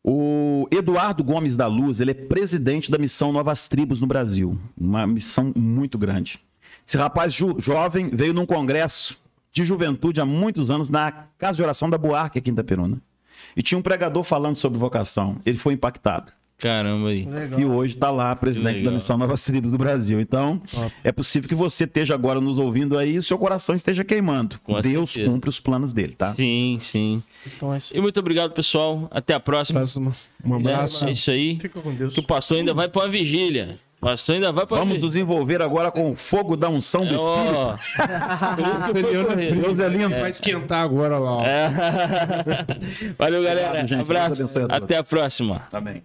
O Eduardo Gomes da Luz, ele é presidente da missão Novas Tribos no Brasil. Uma missão muito grande. Esse rapaz jo- jovem veio num congresso de juventude há muitos anos na Casa de Oração da Buarque, aqui em Itaperuna. E tinha um pregador falando sobre vocação. Ele foi impactado. Caramba aí. Legal. E hoje está lá, presidente da Missão Novas Tribos do Brasil. Então, é possível que você esteja agora nos ouvindo aí e o seu coração esteja queimando. Com Deus certeza. cumpre os planos dele, tá? Sim, sim. Então é isso. E muito obrigado, pessoal. Até a próxima. Próximo. Um abraço. É isso aí. Fica com Deus. Que o pastor ainda vai pra uma vigília. Pastor ainda vai pra Vamos nos envolver agora com o fogo da unção do Espírito. Ó, por isso que eu fui correr. Deus é lindo. Vai esquentar agora lá, ó. É. Valeu, galera. Obrigado, Abraço. a. Até a próxima. Amém.